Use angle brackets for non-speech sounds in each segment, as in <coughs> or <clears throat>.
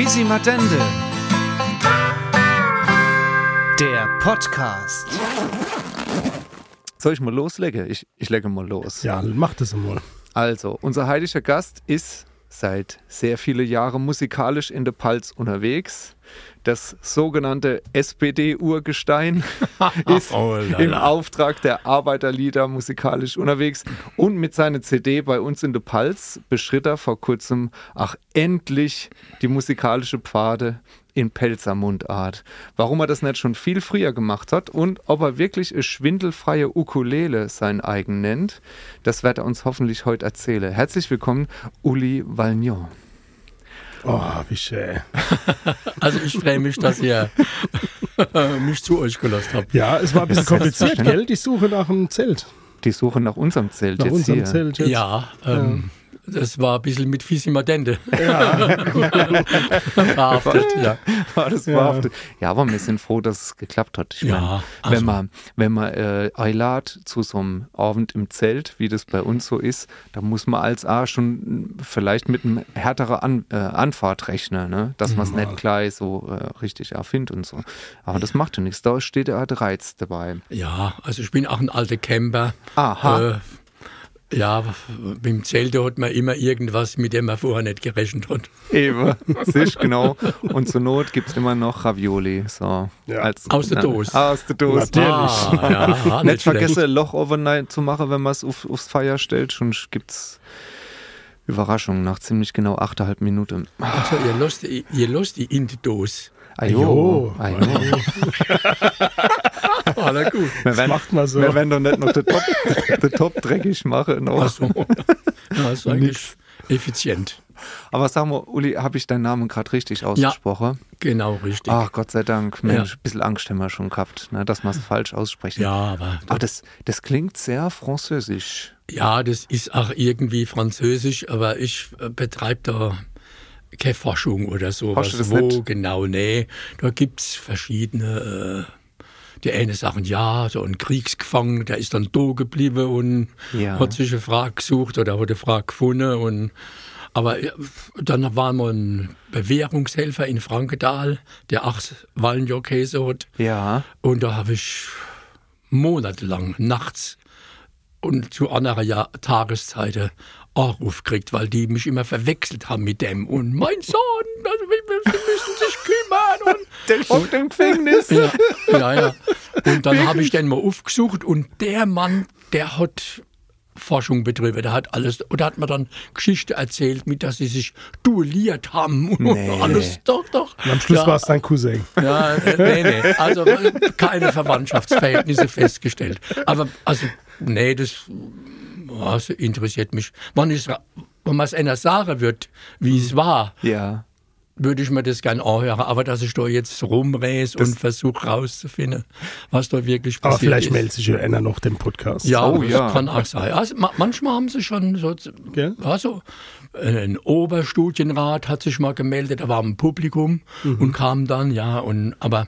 Fisi Matende. Der Podcast. Soll ich mal loslegen? Ich, ich lege mal los. Ja, mach das mal. Also, unser heiliger Gast ist seit sehr viele Jahre musikalisch in der Palz unterwegs. Das sogenannte SPD-Urgestein <laughs> ist Oh, im Auftrag der Arbeiterlieder musikalisch unterwegs und mit seiner CD bei uns in der Palz beschritt er vor kurzem, ach endlich, die musikalische Pfade in Pelzer Mundart. Warum er das nicht schon viel früher gemacht hat und ob er wirklich eine schwindelfreie Ukulele sein eigen nennt, das wird er uns hoffentlich heute erzählen. Herzlich willkommen, Uli Valgnon. Oh, wie schön. <laughs> Also ich freue mich, dass ihr mich zu euch gelassen habt. Ja, es war ein bisschen kompliziert, gell? Die Suche nach einem Zelt. Die Suche nach unserem Zelt Nach jetzt unserem hier. Zelt jetzt. Ja, ähm, das war ein bisschen mit Fisimadente. <laughs> Verhaftet, ja. War das Ja. verhaftet? Ja, aber wir sind froh, dass es geklappt hat. Ich Ja, meine, also- wenn man, wenn man äh, einlädt zu so einem Abend im Zelt, wie das bei uns so ist, da muss man als A schon vielleicht mit einem härteren An, äh, Anfahrt rechnen, ne? dass man es nicht gleich so äh, richtig erfindet und so. Aber das macht ja nichts, da steht ja der Reiz dabei. Ja, also ich bin auch ein alter Camper. Aha. Ja, mit dem Zelt hat man immer irgendwas, mit dem man vorher nicht gerechnet hat. Eben, sicher, genau. Und zur Not gibt es immer noch Ravioli. So, Ja. als, Aus der Dose. Aus der Dose. Natürlich. Ah, ja, Nicht nicht vergessen, ein Loch overnight zu machen, wenn man es auf, aufs Feuer stellt. Schon gibt's Überraschungen nach ziemlich genau 8,5 Minuten. Also ihr lasst, ihr lasst die in die Dose. Ajo. Ajo. Ajo. Na <laughs> gut. <laughs> Wir werden, macht man so. Wir werden doch nicht noch den Top, den Top dreckig machen. Noch. Ach so. Ja, das ist eigentlich effizient. Aber sag mal, Uli, habe ich deinen Namen gerade richtig ausgesprochen? Genau, richtig. Ach, Gott sei Dank. Mensch, Ja. ein bisschen Angst haben wir schon gehabt, ne, dass wir es falsch aussprechen. ja, aber Aber das, das klingt sehr französisch. Ja, das ist auch irgendwie französisch, aber ich äh, betreibe da keine Forschung oder so. Hast du das wo nicht? genau, nee. Da gibt's verschiedene. Äh, die eine sagen, ja, so ein Kriegsgefangener, der ist dann da geblieben und Ja. hat sich eine Frage gesucht oder hat eine Frage gefunden. Und, aber dann war mal ein Bewährungshelfer in Frankenthal, der auch Wallenjokäse hat. Ja. Und da habe ich monatelang nachts und zu anderer Jahr Tageszeiten Anruf gekriegt, weil die mich immer verwechselt haben mit dem. Und mein Sohn, also, Sie müssen sich kümmern. Und <laughs> Der hockt im Gefängnis. ja, ja, ja. Und dann habe ich den mal aufgesucht und der Mann, der hat Forschung betrieben, der hat alles, oder hat mir dann Geschichte erzählt, mit dass sie sich duelliert haben und Nee. alles. Doch, doch. Und am Schluss ja, war es dein Cousin. ja, äh, nee, nee. Also keine Verwandtschaftsverhältnisse festgestellt. Aber also, nee, das, das interessiert mich. Wenn, ich, wenn man es einer sagen wird, wie es war, Ja. würde ich mir das gern anhören. Aber dass ich da jetzt rumräse und versuche rauszufinden, was da wirklich Aber passiert vielleicht ist. meldet sich ja einer noch den Podcast. Ja, Oh, ja. kann auch sein. Also, ma manchmal haben sie schon so, Gell? also ein Oberstudienrat hat sich mal gemeldet, da war ein Publikum Mhm. und kam dann, ja, und aber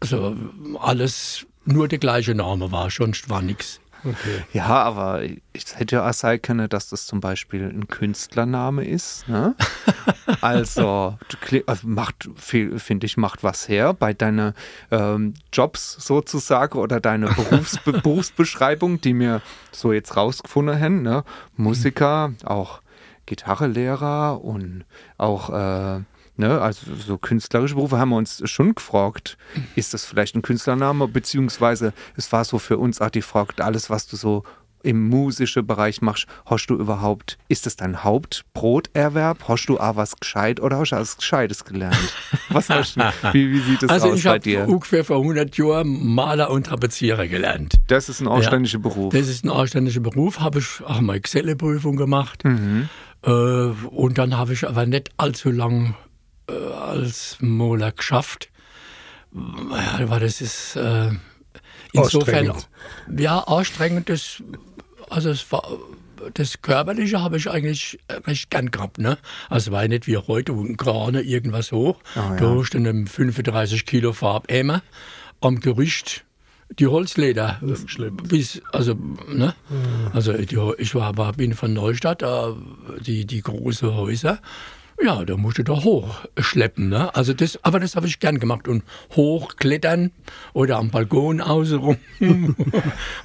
also alles nur der gleiche Name war, sonst war nichts. Okay. Ja, aber ich hätte ja auch sein können, dass das zum Beispiel ein Künstlername ist. Ne? <laughs> Also, also macht, finde ich, macht was her bei deinen ähm, Jobs sozusagen oder deine <laughs> Berufsbe Berufsbeschreibung, die mir so jetzt rausgefunden haben. Ne? Musiker, auch Gitarrelehrer und auch äh, Ne, also so künstlerische Berufe haben wir uns schon gefragt, ist das vielleicht ein Künstlername, beziehungsweise es war so für uns auch die Frage, alles was du so im musischen Bereich machst, hast du überhaupt, ist das dein Hauptbroterwerb? Hast du auch was gescheit oder hast du alles Gescheites gelernt? Was hast du, <laughs> wie, wie sieht das Also aus ich bei habe dir? ungefähr vor 100 Jahren Maler und Tapezierer gelernt. Das ist ein anständiger Beruf. Das ist ein anständiger Beruf, habe ich auch mal Excel-Prüfung gemacht. Mhm. Äh, und dann habe ich aber nicht allzu lang äh, als Maler geschafft. Ja, das ist äh, insofern ja anstrengend. Das, also es war das Körperliche habe ich eigentlich recht gern gehabt. Ne? Also es war nicht wie heute, wo gerade irgendwas hoch. Da ja. hast du einen 35 Kilo Farbeimer am Gerücht die Holzleder. Bis, also, ne? Also die, ich war, war, bin von Neustadt, äh, die, die großen Häuser. Ja, da musste da hochschleppen. Ne? Also das, aber das habe ich gern gemacht. Und hochklettern oder am Balkon außenrum, <laughs>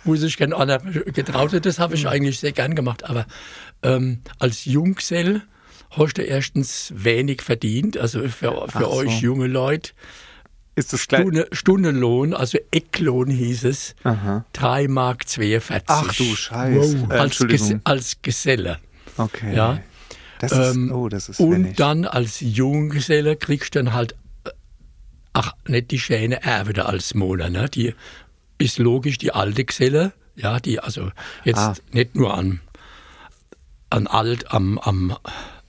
wo sich kein anderer getraut hat, das habe ich eigentlich sehr gern gemacht. Aber ähm, als Junggesell hast du erstens wenig verdient. Also für, für so. euch junge Leute. Ist das gleich? Stunde, Stundenlohn, also Ecklohn hieß es, Aha. 3 Mark 42. Ach du Scheiße. Wow. Äh, als, Ges als Geselle. Okay. Ja. Das ist, Ähm, oh, das ist Und wenig. dann als Junggeselle kriegst du dann halt, äh, ach, nicht die schöne Erbe da als Monat, ne? Die ist logisch die alte Geselle, ja, die also jetzt Ah. nicht nur an, an alt, am, am,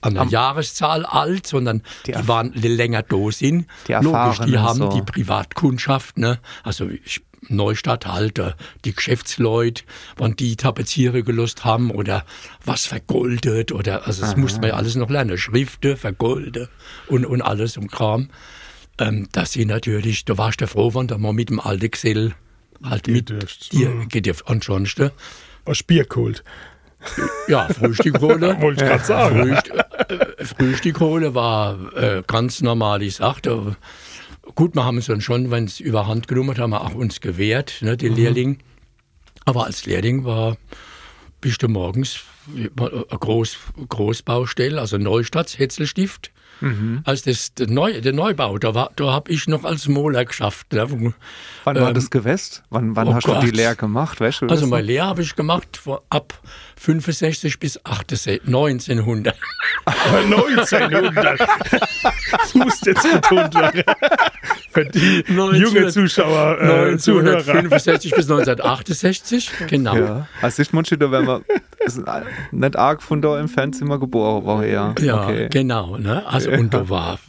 an der Jahreszahl alt, sondern Die die, waren länger da sind. Die Logisch, die haben so. die Privatkundschaft, ne? Also ich, Neustadthalter, die Geschäftsleute, wann die Tapeziere gelost haben oder was vergoldet oder, also das musste man ja alles noch lernen, Schriften, vergolden und, und alles und Kram. Ähm, das sind natürlich, da warst du froh, wenn du mal mit dem alten Gesell halt mit Gedürft. dir gedürft. Ansonsten, Was Bier geholt. ja, Frühstück holen. <laughs> Wollte ich gerade sagen. Frühst äh, Frühstück holen war äh, ganz normal, ich sagte. Gut, wir haben es dann schon, wenn es überhand genommen hat, haben wir auch uns gewehrt, ne, die Lehrling. Aber als Lehrling war, bist du morgens äh, eine Groß, Großbaustelle, also Neustadt, Hetzelstift. Als das der, Neu, der Neubau, da, war- da habe ich noch als Moler geschafft. Ne? wann war ähm, das Gewest? Wann, wann oh hast du die Gott. Lehre gemacht? Weißt du Also meine? Lehre habe ich gemacht ab 65 bis 68, 1900. Aber 1900. Das muss jetzt betont. <laughs> Für die 1900 junge Zuschauer, äh, Zuhörer. 1965 bis 1968, genau. Ja. Also ich manche, da wenn man ist nicht arg von da im Fernzimmer geboren war, ja. Ja, okay. genau. Ne? Also und da war,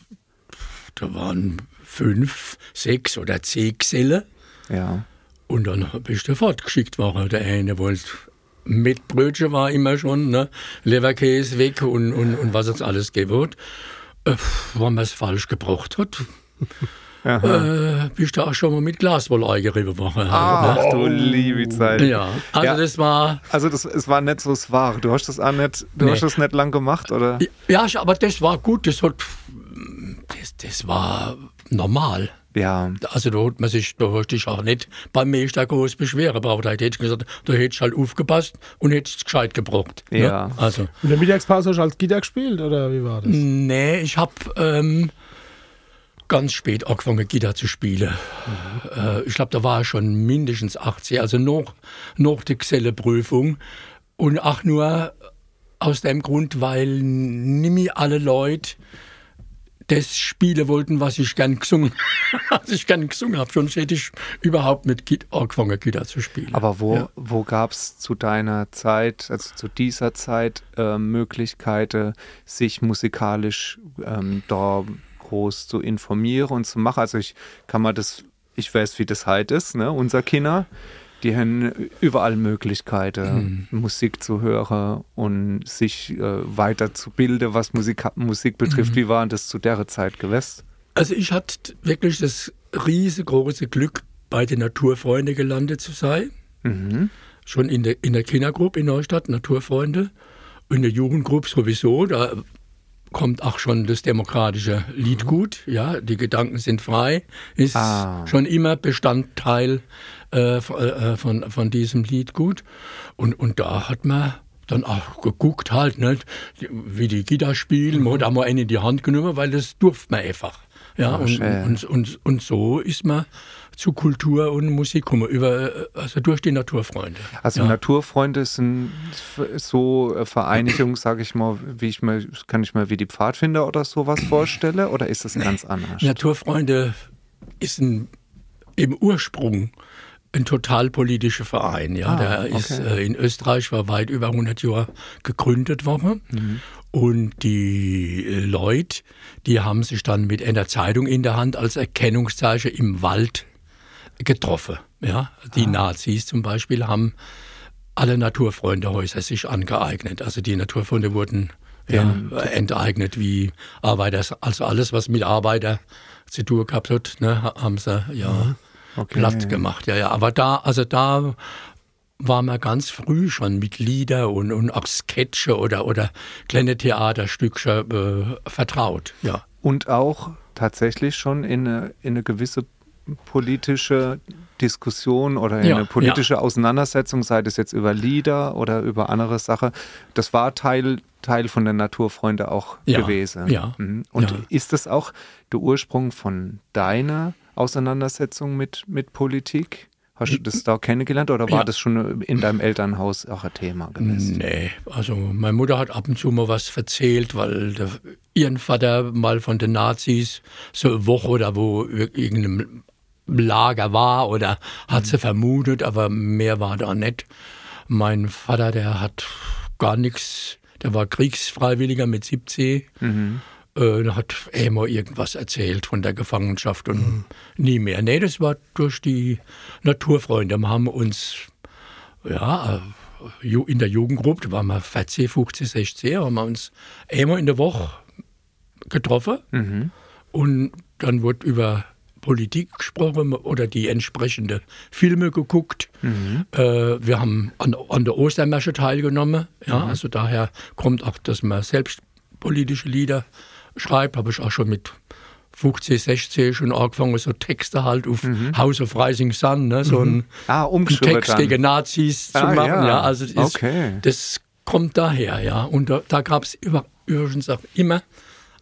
da waren fünf, sechs oder zehn Geselle Ja. und dann bist du fortgeschickt worden. Der eine wollte mit Brötchen war immer schon, ne? Leberkäse weg und, und, und was es alles gibt. Äh, wenn man es falsch gebraucht hat, äh, bist du auch schon mal mit Glaswolle eingerieben worden. Ach ne? du liebe Zeit. Ja, also Ja. das war, Also das, es war nicht so es war. Du hast das auch nicht, du Nee. hast das nicht lang gemacht, oder? ja, aber das war gut, das hat, das, das war normal. Ja. Also da hat man sich, da hast dich auch nicht beim Meister groß beschweren braucht. Da hätte ich gesagt, da hättest du halt aufgepasst und hättest es gescheit gebraucht. Ja. Ne? Also, In der Mittagspause hast du als Gitter gespielt, oder wie war das? nee, ich habe ähm, ganz spät angefangen, Gitarre zu spielen. Äh, ich glaube, da war ich schon mindestens 80, also noch, noch die Geselleprüfung. Und auch nur aus dem Grund, weil nicht alle Leute das spielen wollten, was ich gern gesungen, <laughs> was ich gern gesungen habe. Sonst hätte ich überhaupt mit Git angefangen, Gitarre zu spielen. Aber wo, Ja. wo gab es zu deiner Zeit, also zu dieser Zeit, äh, Möglichkeiten, sich musikalisch ähm, da groß zu informieren und zu machen? Also ich kann mal das, ich weiß, wie das heute ist, ne? Unser Kinder, die haben überall Möglichkeiten, Musik zu hören und sich äh, weiterzubilden, was Musik, Musik betrifft. Wie war das zu der Zeit gewesen? Also ich hatte wirklich das riesengroße Glück, bei den Naturfreunden gelandet zu sein. Mhm. Schon in der, in der Kindergruppe in Neustadt, Naturfreunde. In der Jugendgruppe sowieso, da kommt auch schon das demokratische Liedgut. Ja, die Gedanken sind frei. Ist Ah. schon immer Bestandteil äh, von, äh, von, von diesem Liedgut. Und, und da hat man dann auch geguckt halt, nicht, wie die Gitarre spielen. Man hat auch mal einen in die Hand genommen, weil das durfte man einfach. Ja, und, schön. und, und, und so ist man zu Kultur und Musik gekommen, über, also durch die Naturfreunde. Also ja. Naturfreunde sind so äh, Vereinigung, sage ich mal, wie ich mir, kann ich mir wie die Pfadfinder oder sowas vorstelle, oder ist das ganz anders? Naturfreunde ist ein, im Ursprung ein total politischer Verein. Ja, Ah, der ist okay. äh, in Österreich war weit über 100 Jahre gegründet worden. Mhm. Und die äh, Leute, die haben sich dann mit einer Zeitung in der Hand als Erkennungszeichen im Wald getroffen. Ja, die Ah. Nazis zum Beispiel haben alle Naturfreundehäuser sich angeeignet. Also die Naturfreunde wurden ja, enteignet wie Arbeiter. Also alles, was mit Arbeiter zu tun gehabt hat, ne, haben sie ja Okay. platt gemacht. Ja, ja. Aber da, also da war man ganz früh schon mit Lieder und, und auch Sketche oder, oder kleine Theaterstückchen äh, vertraut. Ja. Und auch tatsächlich schon in eine, in eine gewisse politische Diskussion oder in Ja, eine politische Auseinandersetzung, sei das jetzt über Lieder oder über andere Sachen. Das war Teil, Teil von den Naturfreunde auch Ja, gewesen. ja, Mhm. Und ja. ist das auch der Ursprung von deiner Auseinandersetzung mit, mit Politik? Hast du das da kennengelernt oder war Ja. das schon in deinem Elternhaus auch ein Thema gewesen? Nee, also meine Mutter hat ab und zu mal was erzählt, weil der, ihren Vater mal von den Nazis so eine Woche oder wo ir- irgendeinem Lager war oder hat sie vermutet, aber mehr war da nicht. Mein Vater, der hat gar nichts, der war Kriegsfreiwilliger mit 17. Äh, da hat er immer irgendwas erzählt von der Gefangenschaft und nie mehr. Nee, das war durch die Naturfreunde. Wir haben uns ja, äh, in der Jugendgruppe, da waren wir 14, 15, 16, haben wir uns einmal in der Woche getroffen und dann wurde über Politik gesprochen oder die entsprechenden Filme geguckt. Äh, wir haben an, an der Ostermärsche teilgenommen. Ja, Also daher kommt auch, dass man selbst politische Lieder schreibt. Habe ich auch schon mit 15, 16 schon angefangen, so Texte halt auf House of Rising Sun, ne? so ein, Ah, einen Text dann. gegen Nazis zu Ah, machen. ja. Ja. also das, ist, Okay. das kommt daher, ja. Und da, da gab es übrigens auch immer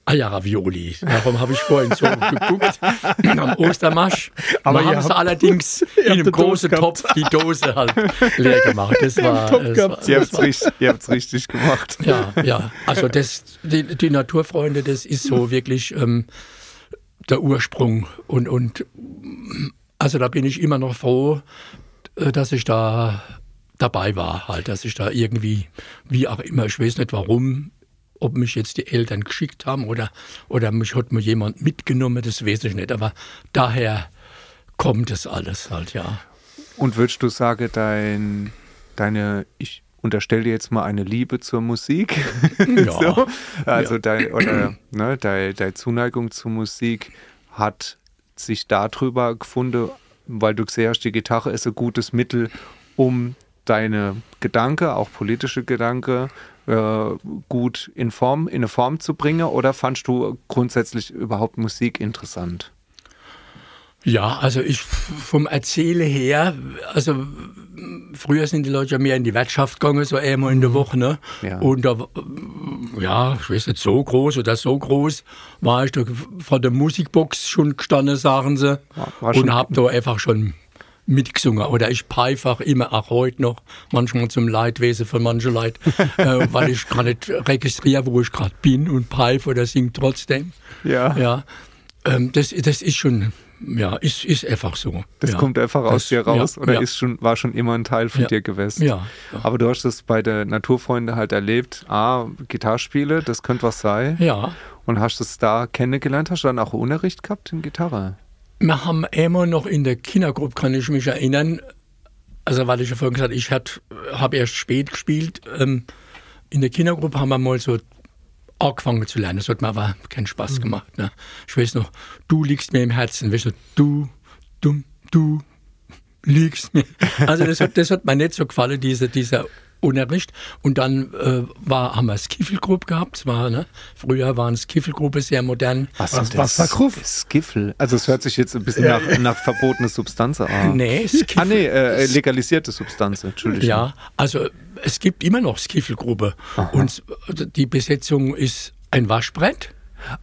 Eierravioli. Darum habe ich vorhin so geguckt <laughs> am Ostermarsch. Aber haben sie allerdings <laughs> in einem großen. Topf die Dose halt leer gemacht. Das <laughs> war, das war, Ihr das habt es richtig, richtig gemacht. ja, ja. Also das, die, die Naturfreunde, das ist so wirklich ähm, der Ursprung. Und, und also da bin ich immer noch froh, äh, dass ich da dabei war, halt, dass ich da irgendwie, wie auch immer, ich weiß nicht warum, ob mich jetzt die Eltern geschickt haben oder, oder mich hat mir jemand mitgenommen, das weiß ich nicht. Aber daher kommt es alles halt, ja. Und würdest du sagen, dein, deine, ich unterstelle dir jetzt mal eine Liebe zur Musik, <laughs> Ja. so, also Ja. dein, oder ne, deine, deine Zuneigung zur Musik hat sich darüber gefunden, weil du gesehen hast, die Gitarre ist ein gutes Mittel, um deine Gedanken, auch politische Gedanken, äh, gut in Form, in eine Form zu bringen? Oder fandst du grundsätzlich überhaupt Musik interessant? Ja, also ich vom Erzähle her, also früher sind die Leute ja mehr in die Wirtschaft gegangen, so einmal in der Woche, ne? Ja. Und da, ja, ich weiß nicht, so groß oder so groß war ich da vor der Musikbox schon gestanden, sagen sie. war schon- und hab da einfach schon mitgesungen. Oder ich pfeife auch immer, auch heute noch, manchmal zum Leidwesen von manchen Leuten, <laughs> äh, weil ich gar nicht registriere, wo ich gerade bin und pfeife oder singe trotzdem. Ja. Ja, ähm, das, das ist schon, ja, ist, ist einfach so. Das ja. kommt einfach aus Das- dir raus ja, oder ja. ist schon, war schon immer ein Teil von dir gewesen? Ja, ja. Aber du hast das bei der Naturfreunde halt erlebt, ah, Gitarrespiele, das könnte was sein. Ja, Und hast es da kennengelernt, hast du dann auch Unterricht gehabt in Gitarre? Wir haben immer noch in der Kindergruppe, kann ich mich erinnern, also weil ich ja vorhin gesagt habe, ich habe erst spät gespielt. Ähm, in der Kindergruppe haben wir mal so angefangen zu lernen. Das hat mir aber keinen Spaß gemacht. Ne? Ich weiß noch, du liegst mir im Herzen. Weißt du, du, du, du liegst mir. Also das hat, das hat mir nicht so gefallen, diese, dieser Unterricht. Und dann äh, war, haben wir Skiffelgruppe gehabt. Es War, ne? Früher waren Skiffelgruppe sehr modern. Was, Was- was war Kruff? Skiffel. Also es hört sich jetzt ein bisschen nach, nach verbotene Substanz an. <laughs> Nee, Ah, Skiffel. nee, äh, legalisierte Substanz, Entschuldigung. Ja, also es gibt immer noch Skiffelgruppe. Und die Besetzung ist ein Waschbrett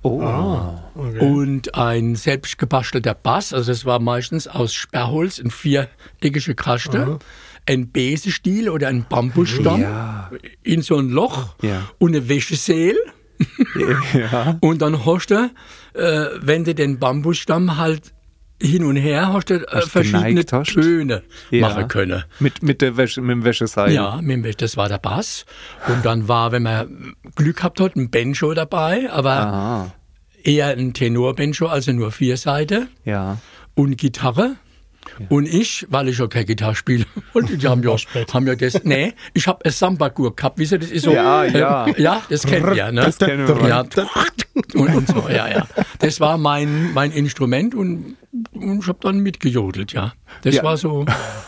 Oh, und ein selbst gebastelter Bass. Also das war meistens aus Sperrholz, ein viereckige Kaste, ein Besenstiel oder ein Bambusstamm Ja. in so ein Loch Ja. und eine Wäscheseel. <laughs> ja. Und dann hast du, äh, wenn du den Bambusstamm halt hin und her hast du äh, verschiedene. Töne Ja. machen können. Mit, mit, der Wäsche, mit dem Wäscheseil. Ja, mit dem das war der Bass. Und dann war, wenn man Glück gehabt hat, ein Banjo dabei, aber Ah, eher ein Tenor-Banjo, also nur vier Seiten ja. und Gitarre. Und ich, weil ich ja keine Gitarre spiele, <laughs> und die haben ja, haben ja das, nee, ich habe ein Samba-Gurt gehabt, wisst ihr, das ist so, Ja, ja. äh, ja, das kennt ihr, ne? Das kennen wir. Ja, und, so, ja, ja. Das war mein, mein Instrument und und ich habe dann mitgejodelt, ja. Das Ja. war so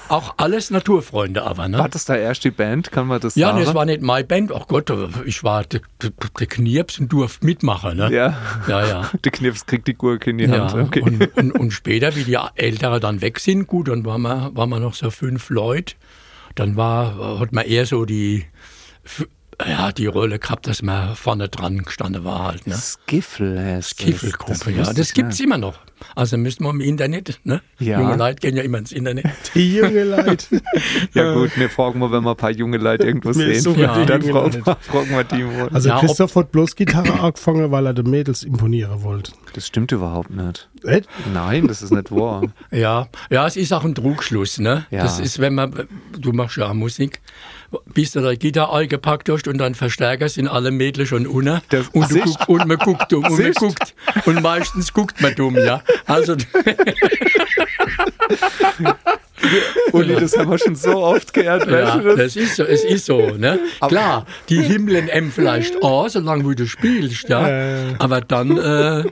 auch alles Naturfreunde, aber ne? War das da erst die Band? Kann man das Ja, sagen? nee, es war nicht meine Band. Ach Gott, ich war der, der, der Knirps und durfte mitmachen. Ne? ja. ja. ja. <laughs> Der Knips kriegt die Gurke in die Ja, Hand. Okay. und, und, und <laughs> später, wie die Ältere dann weg sind, gut, dann waren wir, waren wir noch so fünf Leute. Dann war, hat man eher so die, ja, die Rolle gehabt, dass man vorne dran gestanden war halt. Ne? Skiffle heißt das. Kiffelgruppe, ja. Das gibt's nicht. immer noch. Also müssen wir im Internet, ne? Ja. Junge Leute gehen ja immer ins Internet. <laughs> Die junge Leute. <laughs> Ja gut, wir fragen mal, wenn wir ein paar junge Leute irgendwo sehen. so Ja. Dann fragen wir, fragen wir die mal. Also Ja, Christoph hat bloß Gitarre angefangen, weil er den Mädels imponieren wollte. Das stimmt überhaupt nicht. Echt? Nein, das ist nicht wahr. Ja, ja, es ist auch ein Trugschluss, ne? Ja. Das ist, wenn man, du machst ja auch Musik, bis du die Gitarre eingepackt hast und dann Verstärker sind alle Mädchen schon unten und, du guck, und man guckt dumm und man guckt und meistens guckt man dumm, ja. Also <laughs> Uli, das haben wir schon so oft gehört. ja, das? das ist so, es ist so, ne? Klar, die Himmeln M vielleicht auch, solange wie du spielst, ja. Äh. Aber dann, äh,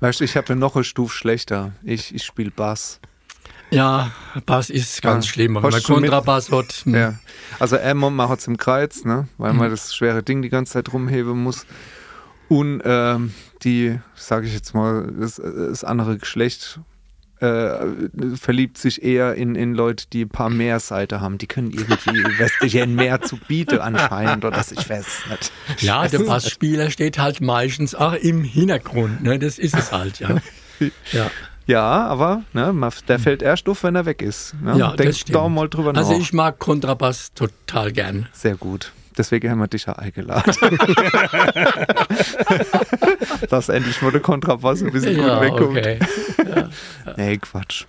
Weißt du, ich habe noch eine Stufe schlechter. Ich, ich spiele Bass. Ja, Bass ist ganz Ja. schlimm. Wenn man Kontrabass hat, hm. Ja. Also einmal macht es im Kreuz, ne? weil Mhm. man das schwere Ding die ganze Zeit rumheben muss. Und ähm, die, sage ich jetzt mal, das, das andere Geschlecht äh, verliebt sich eher in, in Leute, die ein paar mehr Seite haben. Die können irgendwie <laughs> westlichen mehr zu bieten anscheinend oder das, ich weiß nicht. Ja, der Bassspieler steht halt meistens auch im Hintergrund. Ne? Das ist es halt, ja. <laughs> Ja, Ja, aber ne, der fällt erst auf, wenn er weg ist. Ne? ja Denk das stimmt. da mal drüber also nach. ich mag Kontrabass total gern. Sehr gut. Deswegen haben wir dich ja eingeladen. <laughs> Dass endlich mal der Kontrabass ein bisschen Ja, gut wegkommt. okay. Nee, Quatsch.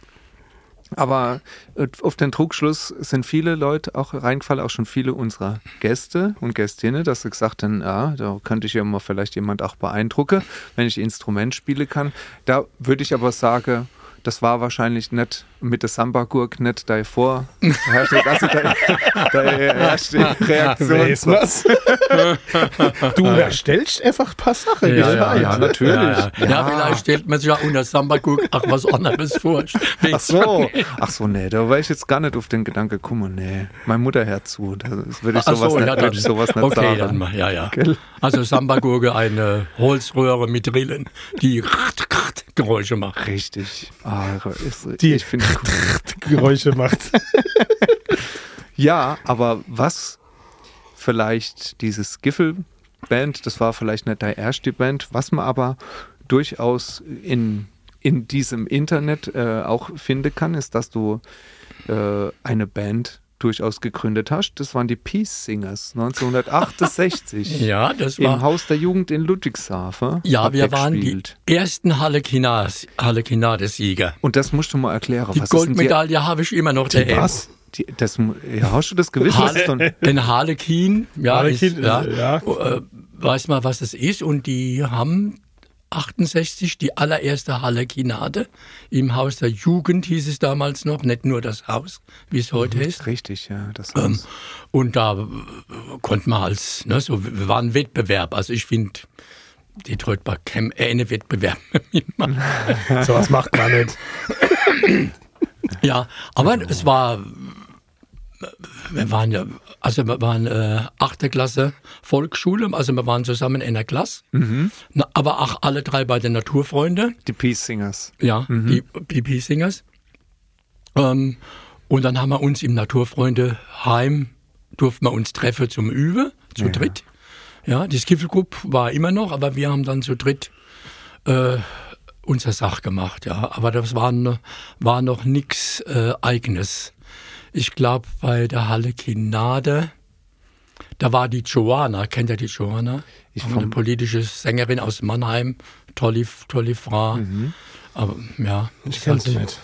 Aber äh, auf den Trugschluss sind viele Leute auch reingefallen, auch schon viele unserer Gäste und Gästinnen, dass sie gesagt haben, ja, da könnte ich ja mal vielleicht jemand auch beeindrucken, wenn ich Instrument spielen kann. Da würde ich aber sagen, das war wahrscheinlich nicht mit der Samba-Gurk nicht deine vor, also deine, <laughs> deine erste Reaktion. was? <laughs> du erstellst einfach ein paar Sachen. Ja, ja, ja, natürlich. Ja, ja. ja, vielleicht stellt man sich ja unter Samba guck, ach was anderes vor. Ach so, ach so, nee, da war ich jetzt gar nicht auf den Gedanke gekommen, nee, mein Mutter hört zu, das würde ich sowas so, nicht, ja, ich sowas nicht okay, sagen. dann mal, ja, ja. Gell? Also Samba-Gurke, eine Holzröhre mit Rillen, die Geräusche macht. Richtig. Ah, ist, Die- ich finde <laughs> Geräusche macht. <laughs> Ja, aber was vielleicht dieses Giffel-Band, das war vielleicht nicht deine erste Band, was man aber durchaus in, in diesem Internet äh, auch finden kann, ist, dass du äh, eine Band durchaus gegründet hast. Das waren die Peace Singers 1968. <laughs> Ja, das Im war. Haus der Jugend in Ludwigshafen. Ja, wir waren die gespielt. ersten Harlekinade-Sieger. Und das musst du mal erklären. Die Goldmedaille habe ich immer noch daheim. Was? Die, die, das, ja, hast du das ist denn- Ein Harlekin, ja, Harlekin, ist, ja, äh, ja. Äh, weiß mal, was es ist. Und die haben 68 die allererste Harlekinade im Haus der Jugend, hieß es damals noch, nicht nur das Haus, wie es heute ist. Richtig, ja. Das Ähm, und da äh, konnte man als, ne, so, wir waren ein Wettbewerb. Also ich finde, Detroit war kein äh, Wettbewerb. <laughs> <laughs> Sowas macht man nicht. Ja, aber es war, wir waren ja, also wir waren äh, achte Klasse Volksschule, also wir waren zusammen in der Klasse, Na, aber auch alle drei bei den Naturfreunde, Die Peace Singers. ja, die BP Singers. Ähm, und dann haben wir uns im Naturfreunde Heim, durften wir uns treffen zum Üben, zu dritt. Ja, die Skiffelgruppe war immer noch, aber wir haben dann zu dritt äh, unser Sach gemacht, ja. Aber das war, war noch nichts äh, Eigenes. Ich glaube, bei der Halle Kinade, da war die Joanna, kennt ihr die Joanna? Ich eine politische Sängerin aus Mannheim, tolle, tolle Frau. Aber ja, Ich kenne sie nicht.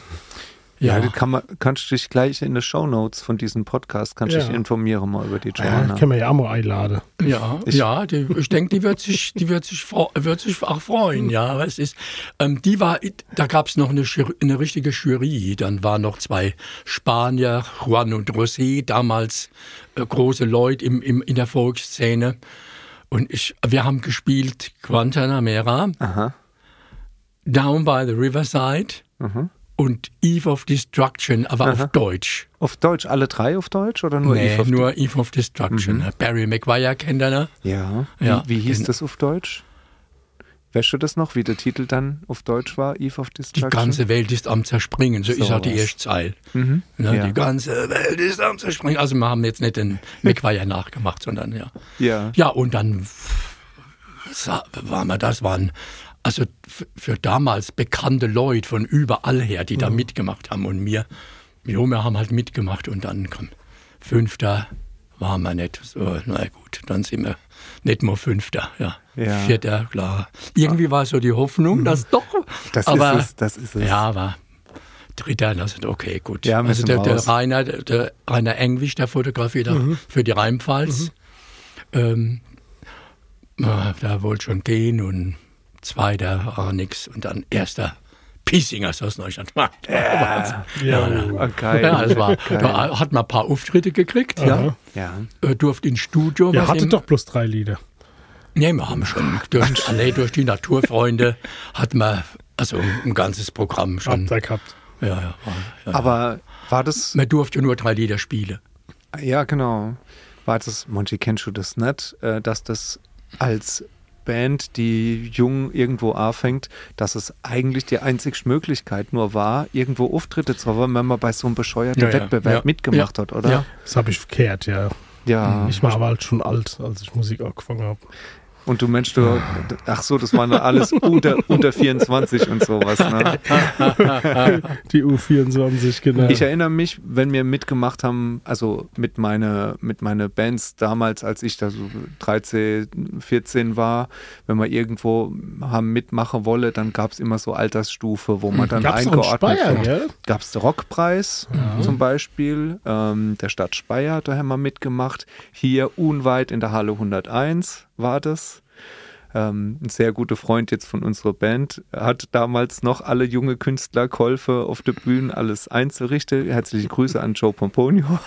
Ja, ja. das kann man, kannst du dich gleich in den Shownotes von diesem Podcast, kannst du Ja. dich informieren mal über die Ja, Joanna. können wir ja auch mal einladen. Ja, ja, die, ich denke, die wird sich, die wird sich, wird sich auch freuen, ja. Aber es ist, ähm, die war, da gab es noch eine, eine richtige Jury. Dann waren noch zwei Spanier, Juan und Rosé, damals äh, große Leute im, im, in der Volksszene. Und ich, wir haben gespielt Guantanamera, Aha. Down by the Riverside und Eve of Destruction, aber auf Deutsch. Auf Deutsch, alle drei auf Deutsch oder nur nee, Eve of nur Eve of Destruction. Barry Maguire kennt er, ne? Ja. Ja. Wie, wie hieß In- das auf Deutsch? Weißt du das noch, wie der Titel dann auf Deutsch war? Eve of Die Destruction? ganze Welt ist am Zerspringen, so, So ist auch die erste Zeile. Mhm. Ne? Ja. Die ganze Welt ist am Zerspringen. Also wir haben jetzt nicht den <laughs> Maguire nachgemacht, sondern ja. Ja. Ja, und dann waren wir, das waren also für damals bekannte Leute von überall her, die da mitgemacht haben. Und mir, wir haben halt mitgemacht und dann komm, Fünfter waren wir nicht. So, na gut, dann sind wir nicht mehr Fünfter, ja. Ja. Vierter, klar. Irgendwie war so die Hoffnung, dass doch. Das aber, ist es, das ist es. Ja, war Dritter, das ist okay, gut. Ja, also der, der. Rainer, der, der Rainer Engwisch, der fotografiert auch für die Rheinpfalz. Ähm, äh, da wollte schon gehen und zweiter auch nix und dann erster Piesinger aus Neustadt. Ja, Ja. ja. Ah, geil. ja, das war, Geil. da hat man ein paar Auftritte gekriegt, ja. Ja. Äh, durfte ins Studio. Ihr hattet doch bloß drei Lieder. Nee, wir haben schon durch, allein durch die Naturfreunde hat man also ein ganzes Programm schon. Habt gehabt. Ja, ja, ja. Aber war das, Man durfte nur drei Lieder spielen. ja genau, war das, Monty, kennst du das nicht, äh, dass das als Band, die jung irgendwo anfängt, dass es eigentlich die einzige Möglichkeit nur war, irgendwo Auftritte zu haben, wenn man bei so einem bescheuerten Ja, ja, Wettbewerb ja, mitgemacht ja, hat, oder? ja. Das habe ich verkehrt, ja. Ja. Ich war aber halt schon alt, als ich Musik angefangen habe. Und du Mensch, du, ach so, das waren alles unter, unter 24 und sowas. Ne? <laughs> Die U24, genau. Ich erinnere mich, wenn wir mitgemacht haben, also mit meine, mit meine Bands damals, als ich da so 13, 14 war, wenn wir irgendwo haben mitmachen wolle, dann gab es immer so Altersstufe, wo man dann Gab's eingeordnet gell? Gab es den Rockpreis zum Beispiel, ähm, der Stadt Speyer, da haben wir mitgemacht. Hier unweit in der Halle 101 war das. Ähm, ein sehr guter Freund jetzt von unserer Band hat damals noch alle junge Künstler geholfen, auf der Bühne alles einzurichten. Herzliche Grüße an Joe Pomponio.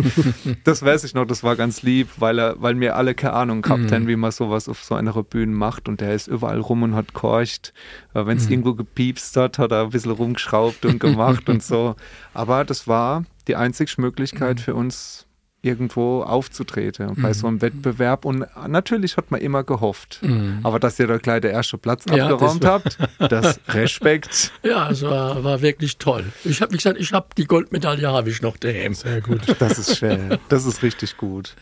<laughs> das weiß ich noch, das war ganz lieb, weil er, weil wir alle keine Ahnung gehabt haben, wie man sowas auf so einer Bühne macht und der ist überall rum und hat korcht. Wenn es irgendwo gepiepst hat, hat er ein bisschen rumgeschraubt und gemacht und so. <laughs> Aber das war die einzige Möglichkeit für uns, irgendwo aufzutreten bei so einem Wettbewerb. Und natürlich hat man immer gehofft. Aber dass ihr da gleich der erste Platz Ja, das abgeräumt war- habt, das <laughs> Respekt. Ja, es war, war wirklich toll. Ich habe, wie gesagt, ich habe die Goldmedaille habe ich noch daheim. Sehr gut. Das ist schön. Das ist richtig gut.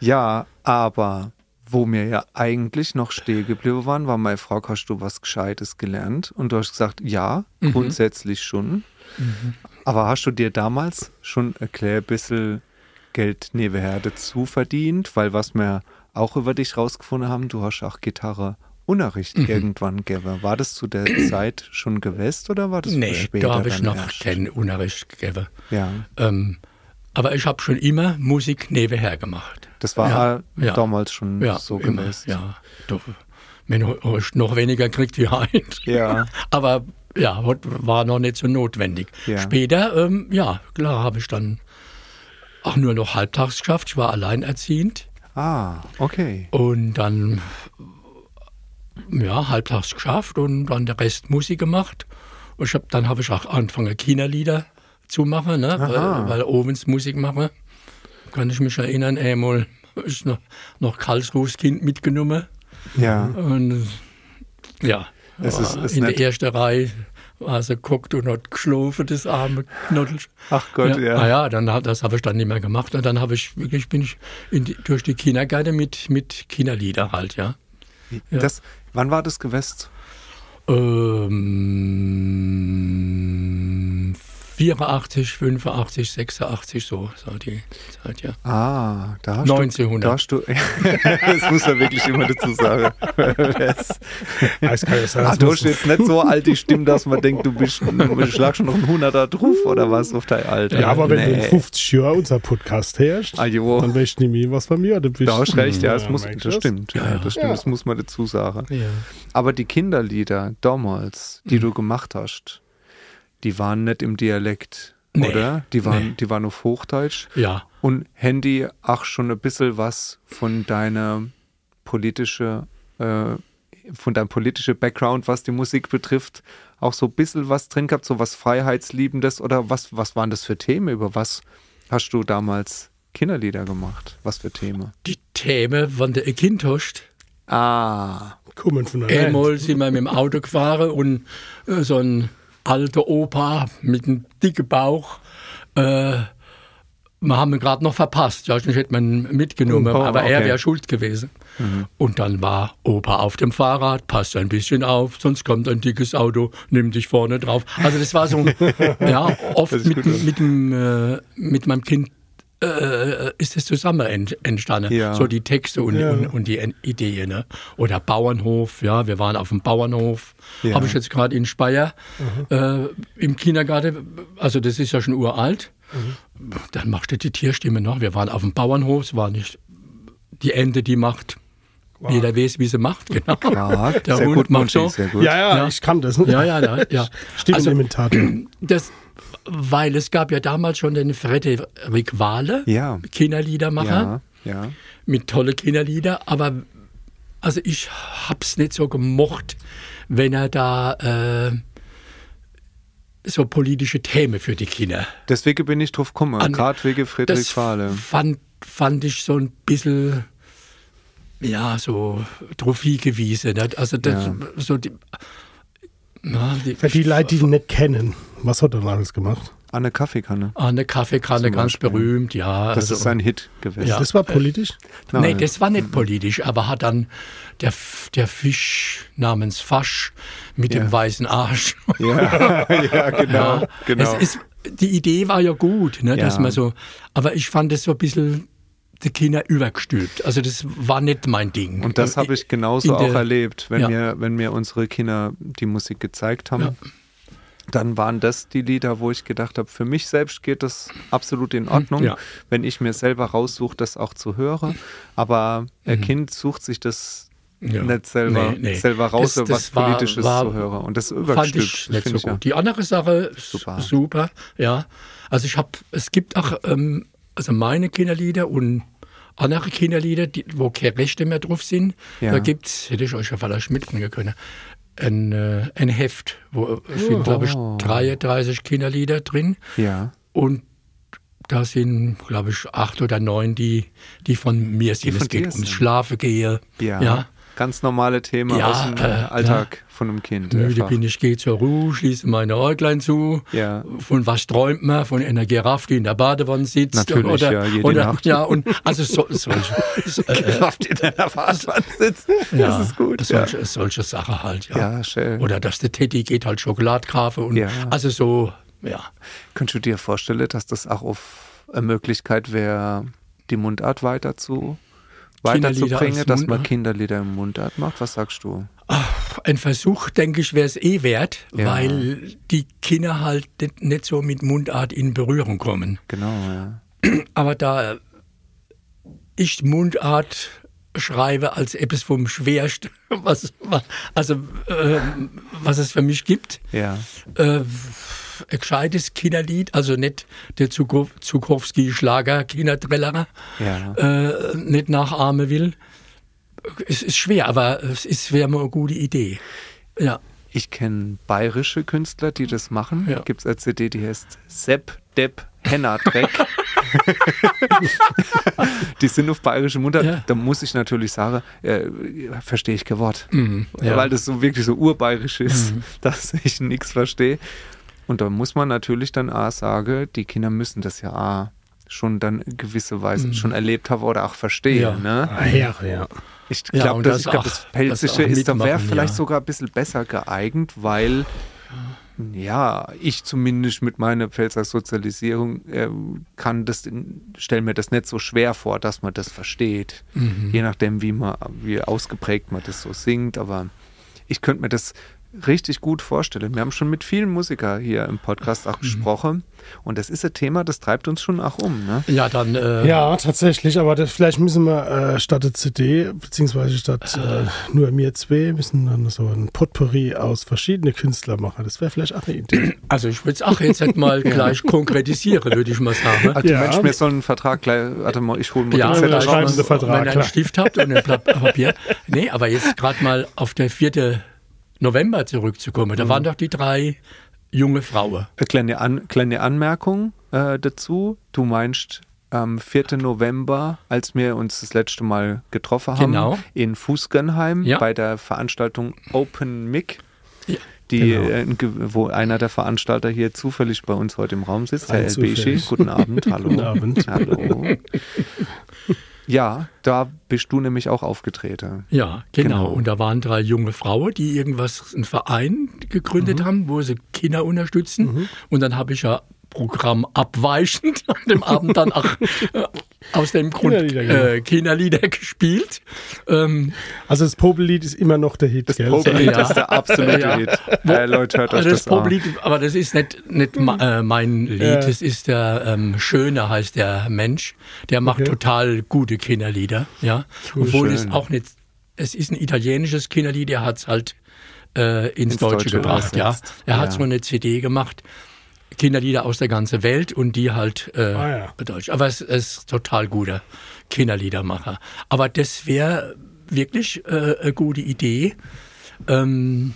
Ja, aber wo mir ja eigentlich noch stehen geblieben waren, war meine Frage, hast du was Gescheites gelernt? Und du hast gesagt, ja, grundsätzlich schon. Aber hast du dir damals schon erklärt, ein bisschen Geld nebenher dazu verdient? Weil was wir auch über dich rausgefunden haben, du hast auch Gitarre Unterricht irgendwann gegeben. War das zu der <clears throat> Zeit schon gewesen oder war das Nee, später da habe ich noch erst? keinen Unterricht gegeben. Ja, Ähm, aber ich habe schon immer Musik nebenher gemacht. das war Ja, ja. damals schon Ja, so immer, gewesen. Ja, doch. Wenn ich noch weniger kriegt wie heute. Ja. <laughs> Aber ja, war noch nicht so notwendig. Später, ähm, ja, klar, habe ich dann auch nur noch halbtags geschafft. Ich war alleinerziehend. Ah, okay. Und dann, ja, halbtags geschafft und dann der Rest Musik gemacht. Und ich hab, dann habe ich auch angefangen, Kinderlieder zu machen, ne? weil, weil Ovens Musik machen. Kann ich mich erinnern, einmal ist noch, noch Karlsruhes Kind mitgenommen. Ja. Und ja, Es ist- ist in nett. der ersten Reihe war sie geguckt und hat geschlafen, das arme Knoddel. Ach Gott, ja. Ah ja, dann, hab- das habe ich dann nicht mehr gemacht. Und dann habe ich wirklich, bin ich in die, durch die Kindergärte mit, mit Kinderlieder halt, ja. Das, wann war das gewesen? Ähm, 84, 85, 86, so, so die Zeit, ja. Ah, da hast 1900. du. Da hast du <laughs> das muss man wirklich immer dazu sagen. <laughs> Das- Ah, es kann ja sein, Ach, das du muss- hast jetzt nicht so alt die Stimme, dass man denkt, du bist du schlag schon noch ein Hunderter drauf oder was auf dein Alter. Ja, aber wenn du in Nee. 50 Jahren unser Podcast herrscht, Ah, dann weißt du nicht mehr, was von mir du bist. Da hast recht, ja, das, muss, merkst das du's? stimmt. Ja, das stimmt, Ja. das muss man dazu sagen. ja. Aber die Kinderlieder damals, die Mhm. du gemacht hast, die waren nicht im Dialekt, Nee, oder? Die waren, nee. die waren auf Hochdeutsch. Ja, Und Handy, ach, schon ein bisschen was von deiner politische, äh, von deinem politischen Background, was die Musik betrifft, auch so ein bisschen was drin gehabt, so was Freiheitsliebendes oder was, was waren das für Themen? Über was hast du damals Kinderlieder gemacht? Was für Themen? Die Themen, wann der ein Kind hast, Ah, Kommen von der Einmal sind wir mit dem Auto gefahren und äh, so ein alter Opa mit einem dicken Bauch, äh, wir haben ihn gerade noch verpasst, ja, sonst hätte man ihn mitgenommen, Oh, aber er okay. wäre schuld gewesen. Und dann war Opa auf dem Fahrrad, passt ein bisschen auf, sonst kommt ein dickes Auto, nimm dich vorne drauf. Also das war so, <laughs> ja, oft mit, mit, dem, äh, mit meinem Kind äh, ist es zusammen ent, entstanden. Ja. So die Texte und, Ja. und, und die En- Ideen. Ne? Oder Bauernhof, ja, wir waren auf dem Bauernhof. Ja. Habe ich jetzt gerade in Speyer äh, im Kindergarten, also das ist ja schon uralt. Dann machst du die Tierstimme noch. Wir waren auf dem Bauernhof, es war nicht die Ente, die macht. Jeder weiß, wie sie macht, <laughs> genau. ja, Der sehr Hund gut, macht so. sehr gut. Ja, ja, Ja. ich kann das. Ja, ja, ja. ja. <laughs> Steht Also, das, weil es gab ja damals schon den Frederik Wahle, Ja. Kinderliedermacher, ja, ja. mit tolle Kinderlieder, aber also ich hab's nicht so gemocht, wenn er da äh, so politische Themen für die Kinder. Deswegen bin ich drauf gekommen, gerade wegen Friedrich Das Fahle. fand, fand ich so ein bisschen, ja, so drauf hingewiesen. nicht? Also das, Ja. so die, na, die, Für die Leute, die ihn nicht kennen, was hat er alles gemacht? An der Kaffeekanne. Eine Kaffeekanne, Zum ganz Beispiel. berühmt, ja. Das also, ist ein Hit gewesen. Ja. Das war politisch? Nein. Nee, das war nicht politisch, aber hat dann der, F- der Fisch namens Fasch mit Ja. dem weißen Arsch. <laughs> Ja, ja, genau. Ja, genau. Es ist, die Idee war ja gut, ne, dass man so, aber ich fand es so ein bisschen die Kinder übergestülpt. Also das war nicht mein Ding. Und das habe ich genauso der- auch erlebt, wenn, Ja. mir, wenn mir unsere Kinder die Musik gezeigt haben. Ja. Dann waren das die Lieder, wo ich gedacht habe, für mich selbst geht das absolut in Ordnung, Ja. wenn ich mir selber raussuche, das auch zu hören. Aber ein Mhm. Kind sucht sich das Ja. nicht selber, Nee, nee. selber raus, Das- was das war- Politisches war- zu hören. Und das fand übergestülpt. ich nicht so finde gut. Die andere Sache ist Super. super. ja. Also ich habe, es gibt auch, ähm, also meine Kinderlieder und andere Kinderlieder, die, wo keine Rechte mehr drauf sind. Ja. Da gibt's, hätte ich euch ja vielleicht mitbringen können, ein, äh, ein Heft, wo sind, glaube ich, Oh. 33 Kinderlieder drin. Ja. Und da sind, glaube ich, acht oder neun, die, die von mir sind. von es geht ums sind. Schlafen gehe. Ja. ja. Ganz normale Themen Ja, aus dem äh, Alltag von einem Kind. Müde bin ich, gehe zur Ruhe, schließe meine Äuglein zu. Ja. Von was träumt man? Von einer Giraffe, die in der Badewanne sitzt? Natürlich, oder, ja, jede oder, Nacht. Ja, und also so, solche, so, äh, <laughs> Kraft in deiner Fahrradwand sitzt. ja, Das ist gut. Ja, Solche, solche Sachen halt, ja. ja schön. Oder dass der Teddy geht halt Schokolade kaufen und Ja. also so, ja. Könntest du dir vorstellen, dass das auch auf eine Möglichkeit wäre, die Mundart weiter zu weiterzubringen, dass man Mundart? Kinderlieder im Mundart macht? Was sagst du? Ein Versuch, denke ich, wäre es eh wert, Ja. weil die Kinder halt nicht, so mit Mundart in Berührung kommen. Genau, ja. Aber da ich Mundart schreibe als etwas vom Schwersten, was, was, also, äh, was es für mich gibt, Ja, äh, ein gescheites Kinderlied, also nicht der Zukow- Zukowski-Schlager, Kindertreller, ja. äh, nicht nachahmen will. Es ist schwer, aber es ist wäre mal eine gute Idee. Ja. Ich kenne bayerische Künstler, die das machen. Ja. Gibt es eine CD, die heißt Sepp, Depp, Henna, Dreck. <laughs> die sind auf bayerische Mundart. Ja. Da muss ich natürlich sagen, äh, verstehe ich kein Wort. Mhm, ja. Weil das so wirklich so urbayerisch ist, dass ich nichts verstehe. Und da muss man natürlich dann auch sagen, die Kinder müssen das ja auch schon dann in gewisse Weise schon erlebt haben oder auch verstehen. Ja. Ne? Ah, ja, ja. Ich Ja, glaube, und das, das glaub, das Pelzische das ist da wäre vielleicht ja. sogar ein bisschen besser geeignet, weil ja, ich zumindest mit meiner Pfälzer Sozialisierung äh, kann das, stelle mir das nicht so schwer vor, dass man das versteht. Mhm. Je nachdem, wie man, wie ausgeprägt man das so singt, aber ich könnte mir das richtig gut vorstellen. Wir haben schon mit vielen Musikern hier im Podcast Mhm. auch gesprochen und das ist ein Thema, das treibt uns schon auch um. Ne? Ja, dann. Äh, Ja, tatsächlich, aber das, vielleicht müssen wir äh, statt der CD, beziehungsweise statt äh, nur mir zwei, müssen dann so ein Potpourri aus verschiedenen Künstlern machen. Das wäre vielleicht auch eine Idee. Also ich würde es auch jetzt mal <laughs> gleich konkretisieren, würde ich mal sagen. Also Ja. Mensch, mir soll einen Vertrag gleich, warte mal, ich hole mal Ja, den Zettel raus. Vertrag, wenn ihr einen. Stift habt und ein Blatt Papier. Nee, aber jetzt gerade mal auf der vierte November zurückzukommen. Mhm. Da waren doch die drei junge Frauen. Eine kleine, An kleine Anmerkung äh, dazu. Du meinst am 4. November, als wir uns das letzte Mal getroffen haben, Genau. in Fußgernheim Ja. bei der Veranstaltung Open Mic. Ja, Die, genau. äh, wo einer der Veranstalter hier zufällig bei uns heute im Raum sitzt, Herr Elbeschi. Guten Abend, <laughs> hallo. Guten Abend. Hallo. <laughs> Ja, da bist du nämlich auch aufgetreten. Ja, genau. Genau. Und da waren drei junge Frauen, die irgendwas, einen Verein gegründet Mhm. haben, wo sie Kinder unterstützen. Und dann habe ich ja Programm abweichend <laughs> an dem Abend dann auch äh, aus dem Grund Kinderlieder, genau. äh, Kinderlieder gespielt. Ähm, Also das Popellied ist immer noch der Hit, Das gell? Popelied Ja. ist der absolute Ja. Hit. Äh, Leute, hört euch also das das an. Poplied, aber das ist nicht, nicht ma- äh, mein Lied, Ja. das ist der ähm, Schöne, heißt der Mensch. Der macht Okay. total gute Kinderlieder. Ja? Obwohl es auch nicht, es ist ein italienisches Kinderlied, der hat es halt äh, ins, Ins Deutsche, Deutsche gebracht. Ja? Er hat so eine CD gemacht. Kinderlieder aus der ganzen Welt und die halt äh, Ah, ja. Deutsch. Aber es ist total guter Kinderliedermacher. Aber das wäre wirklich äh, eine gute Idee. Ähm,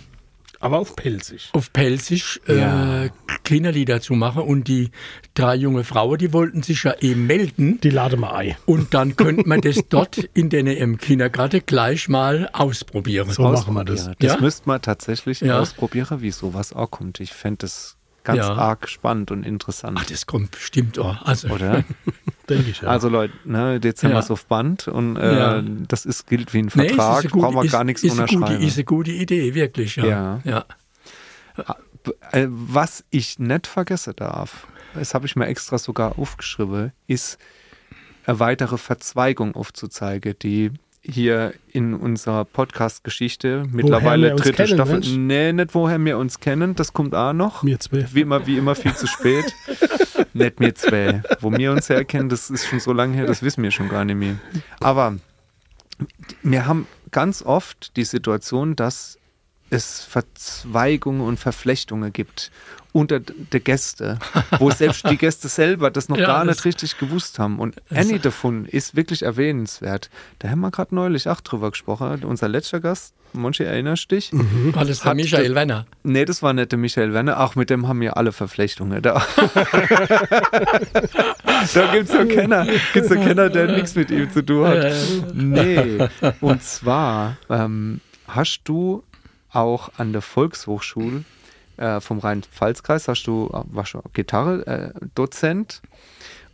Aber auf Pelzig. auf Pelzig äh, Ja. Kinderlieder zu machen und die drei junge Frauen, die wollten sich ja eben melden Die lade mal Ei. und dann könnte man das dort in den im Kindergarten gleich mal ausprobieren. So machen wir das. Ausprobieren. Das Ja? müsste man tatsächlich Ja. ausprobieren, wie sowas auch kommt. Ich fände das ganz Ja. arg spannend und interessant. Ach, das kommt bestimmt auch. Also, oder? <laughs> Denke ich ja. Also Leute, ne, jetzt haben Ja. wir es auf Band und äh, Ja. das ist, gilt wie ein Nee, ist Vertrag, gute- brauchen wir ist- gar nichts ist eine gute, unterschreiben. ist eine gute Idee, wirklich. Ja. Ja. ja. Äh, Was ich nicht vergessen darf, das habe ich mir extra sogar aufgeschrieben, ist eine weitere Verzweigung aufzuzeigen, die hier in unserer Podcast-Geschichte mittlerweile dritte kennen, Staffel. Mensch. Nee, nicht woher wir uns kennen, das kommt auch noch. Mir zwei. Wie immer, wie immer viel zu spät. <laughs> nicht mir zwei. Wo wir uns herkennen, das ist schon so lange her, das wissen wir schon gar nicht mehr. Aber wir haben ganz oft die Situation, dass es Verzweigungen und Verflechtungen gibt unter der Gäste, wo <laughs> selbst die Gäste selber das noch Ja, gar das- nicht richtig gewusst haben. Und eine davon ist wirklich erwähnenswert. Da haben wir gerade neulich auch drüber gesprochen. Unser letzter Gast, Monchi, erinnerst dich? War das der Michael Wenner? Nee, das war nicht der Michael Werner. Auch mit dem haben wir alle Verflechtungen. Da, <laughs> da gibt es so Kenner, gibt's so Kenner, der nichts mit ihm zu tun hat. Nee. Und zwar ähm, hast du auch an der Volkshochschule äh, vom Rhein-Pfalz-Kreis, hast du, äh, warst du Gitarre-Dozent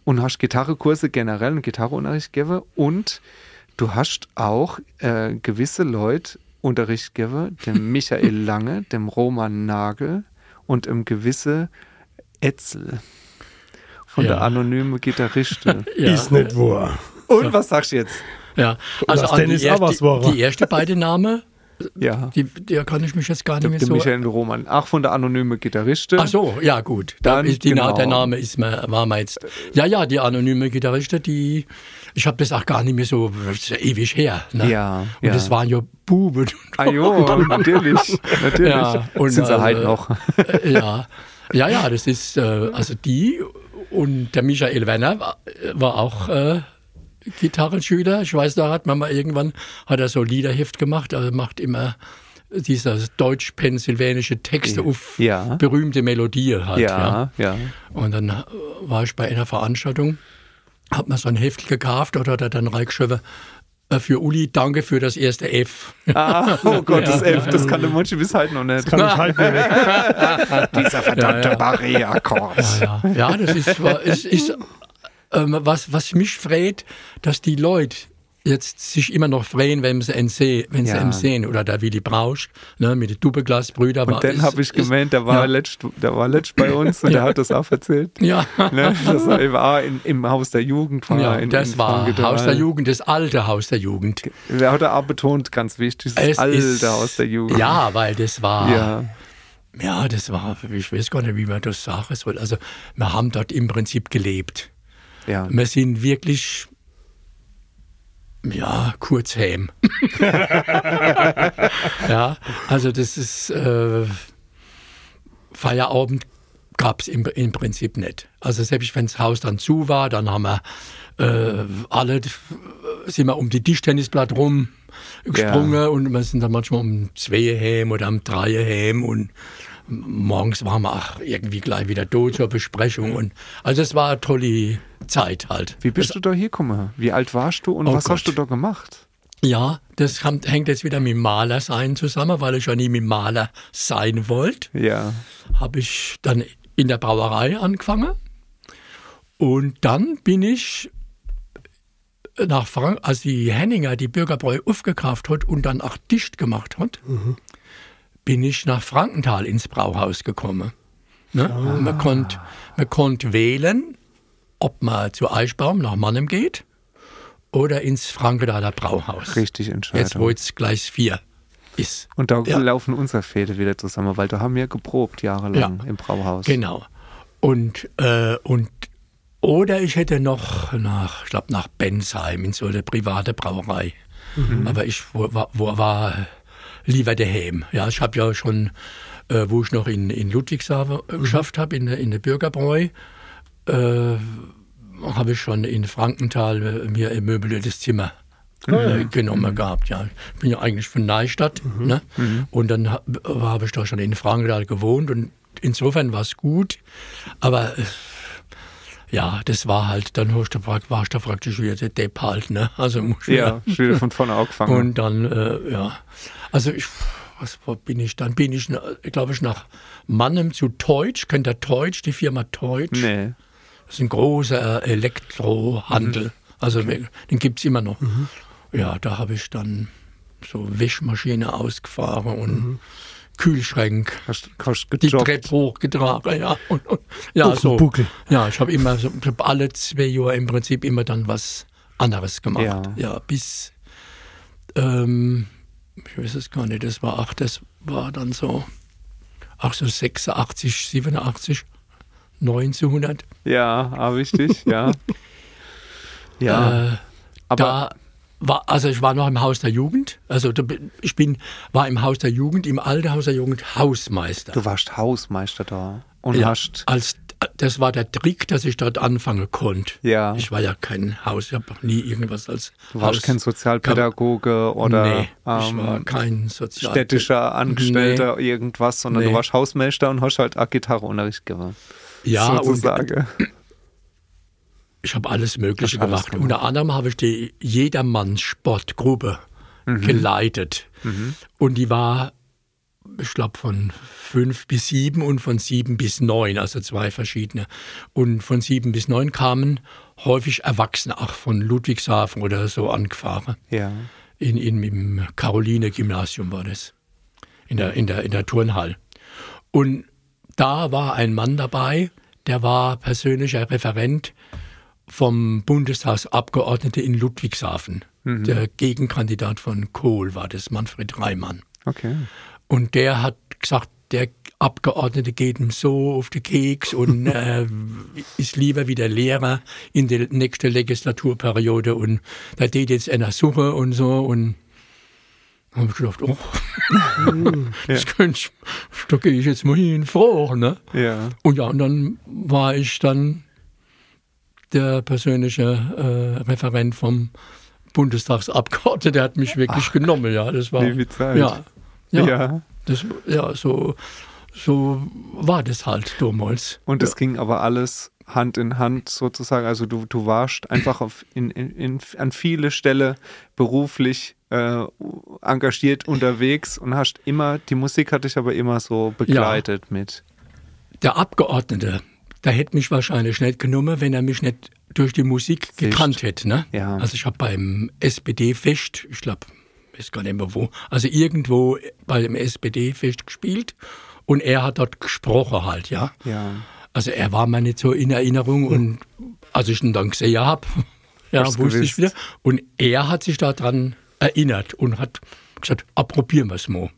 und hast Gitarrekurse generell und Gitarreunterricht gegeben und du hast auch äh, gewisse Leute Unterricht gegeben, dem <laughs> Michael Lange, dem Roman Nagel und dem gewisse Etzel von Ja. der anonyme Gitarristin. <laughs> Ja. Ist nicht wahr. Und was sagst du jetzt? Ja, also die, erste, die erste beide Namen, Ja. die, der kann ich mich jetzt gar nicht mehr der so... Michael Roman. Ach, von der anonyme Gitarristin. Ach so, ja gut. Da Dann, ist die, Na- genau. Der Name ist mir, war mir jetzt. Ja, ja, die anonyme Gitarristin, die. Ich habe das auch gar nicht mehr so, ja ewig her. Ne? Ja, Und ja. das waren ja Buben. Ah jo, <laughs> <laughs> natürlich. Natürlich. Ja, und, Sind sie äh, halt noch. Äh, ja, ja, ja, das ist äh, also die und der Michael Werner war, war auch äh, Gitarrenschüler. Ich weiß, da hat man mal irgendwann hat er so Liederheft gemacht. Er macht immer dieser deutsch-pennsylvanische Texte auf Ja. berühmte Melodien halt. Ja. Ja, ja. Und dann äh, war ich bei einer Veranstaltung, hat man so ein Heft gekauft oder hat er dann reingeschrieben, äh, für Uli, danke für das erste F. Ah, oh <laughs> Gott, das Elf, das kann der Monchi bis heute noch nicht. Kann ich halt nicht. <laughs> Dieser verdammte Ja, ja. Barré-Akkord. Ja, ja das ist, ist, ist ähm, was, was mich freut, dass die Leute jetzt sich immer noch freuen, wenn sie ihn sehen, wenn sie Ja. ihn sehen. Oder der Willy Brausch, ne, mit den Doppelglasbrüdern. Und dann habe ich gemeint, der war, ja. letzt, der war letzt bei uns und <laughs> der hat das auch erzählt. Ja, Ne? Das war, war in, im Haus der Jugend. War ja in, das in war. Haus der Jugend, das alte Haus der Jugend. Der hat er auch betont, ganz wichtig, das Es alte ist- Haus der Jugend. Ja, weil das war, ja. Ja, das war, ich weiß gar nicht, wie man das sagen soll. Also, wir haben dort im Prinzip gelebt. Ja. Wir sind wirklich, ja, kurzheim. <laughs> ja, also das ist, äh, Feierabend gab es im, im Prinzip nicht. Also selbst wenn das Haus dann zu war, dann haben wir äh, alle sind wir um die Tischtennisplatte rum gesprungen Ja. und wir sind dann manchmal um zwei heim oder um drei heim und morgens waren wir auch irgendwie gleich wieder da zur Besprechung und also es war eine tolle Zeit halt. Wie bist du da hier gekommen? Wie alt warst du und Oh was hast du Gott. da gemacht? Ja, das hängt jetzt wieder mit Maler sein zusammen, weil ich ja nie mit Maler sein wollte. Ja. Habe ich dann in der Brauerei angefangen. Und dann bin ich nach Frank, als die Henninger die Bürgerbräu aufgekauft hat und dann auch dicht gemacht hat, bin ich nach Frankenthal ins Brauhaus gekommen. Ne? Man konnte man konnt wählen, ob man zu Eichbaum nach Mannem geht oder ins Frankenthaler Brauhaus. Richtig Jetzt, wo jetzt Gleis 4 ist. Und da Ja. laufen unsere Fäde wieder zusammen, weil da haben wir geprobt jahrelang Ja. im Brauhaus. Genau. Und, äh, und oder ich hätte noch nach, ich glaube, nach Bensheim in so eine private Brauerei. Aber ich war, wo, war lieber daheim. Ja, ich habe ja schon, äh, wo ich noch in, in Ludwigshafen äh, geschafft habe, in, der- in der Bürgerbräu, äh, habe ich schon in Frankenthal äh, mir ein möbliertes Zimmer äh, genommen gehabt. Ja, ich bin ja eigentlich von Neustadt, ne? Und dann ha- habe ich da schon in Frankenthal gewohnt und insofern war es gut, aber ja, das war halt, dann warst du warst du praktisch wieder der Depp halt, ne? Also muss ich Ja, schon wieder von vorne angefangen. und dann, äh, ja. Also ich, was bin ich dann? Bin ich, glaube ich, nach Mannem zu Teutsch. Kennt ihr Teutsch, die Firma Teutsch? nee. Das ist ein großer Elektrohandel. Also den gibt es immer noch. Ja, da habe ich dann so Wäschmaschine ausgefahren und Kühlschrank, Hast, hast die. Treppe hochgetragen, ja. Und, und, ja, so. Buckel. Ja, ich habe immer, ich hab alle zwei Jahre im Prinzip immer dann was anderes gemacht. Ja. Ja, bis, ähm, ich weiß es gar nicht, das war, ach, das war dann so, ach so 86, 87, 1900. Ja, ah, wichtig, ja. <laughs> ja, Äh, aber da war, also ich war noch im Haus der Jugend, also ich bin, war im Haus der Jugend, im alten Haus der Jugend Hausmeister. du warst Hausmeister da und ja, hast, als, das war der Trick, dass ich dort anfangen konnte. Ja. Ich war ja kein Haus, ich habe noch nie irgendwas als du warst Haus. kein Sozialpädagoge oder nee, ich war ähm, kein Sozial städtischer Angestellter irgendwas, sondern du Nee. warst Hausmeister und hast halt auch Gitarreunterricht gemacht. Ja, und sozusagen. <coughs> ich habe alles Mögliche alles gemacht. gemacht. Unter anderem habe ich die Jedermanns Sportgruppe Mhm. geleitet. Und die war, ich glaube, von fünf bis sieben und von sieben bis neun, also zwei verschiedene. Und von sieben bis neun kamen häufig Erwachsene, auch von Ludwigshafen oder so angefahren. ja. In, in, Im Caroline-Gymnasium war das. In der, in, der, in der Turnhall. Und da war ein Mann dabei, der war persönlicher Referent vom Bundestagsabgeordneten in Ludwigshafen. Der Gegenkandidat von Kohl war das, Manfred Reimann. Okay. Und der hat gesagt, der Abgeordnete geht ihm so auf den Keks und <laughs> äh, ist lieber wieder Lehrer in der nächsten Legislaturperiode und da geht jetzt einer Suche und so und habe ich gedacht, oh, <laughs> <laughs> das könnte ich, da gehe ich jetzt mal hin, froh, ne? Ja. Und ja, und dann war ich dann der persönliche äh, Referent vom Bundestagsabgeordneten, der hat mich wirklich genommen, ja, das war, Zeit. ja, ja, Ja. Das, ja, so, so war das halt damals. Und es ging aber alles Hand in Hand sozusagen. Also du, du warst einfach auf in, in, in, an viele Stellen beruflich äh, engagiert unterwegs und hast immer, die Musik hat dich aber immer so begleitet mit. Der Abgeordnete, der hätte mich wahrscheinlich nicht genommen, wenn er mich nicht durch die Musik gekannt hätte. Ne? Ja. Also ich habe beim SPD-Fest, ich glaube, ich weiß gar nicht mehr wo, also irgendwo bei dem SPD-Fest gespielt und er hat dort gesprochen halt, ja. Ja. Also er war mir nicht so in Erinnerung und als ich ihn dann gesehen habe, <laughs> ja, wusste ich gewusst. wieder. Und er hat sich daran erinnert und hat gesagt, ah, probieren wir es mal.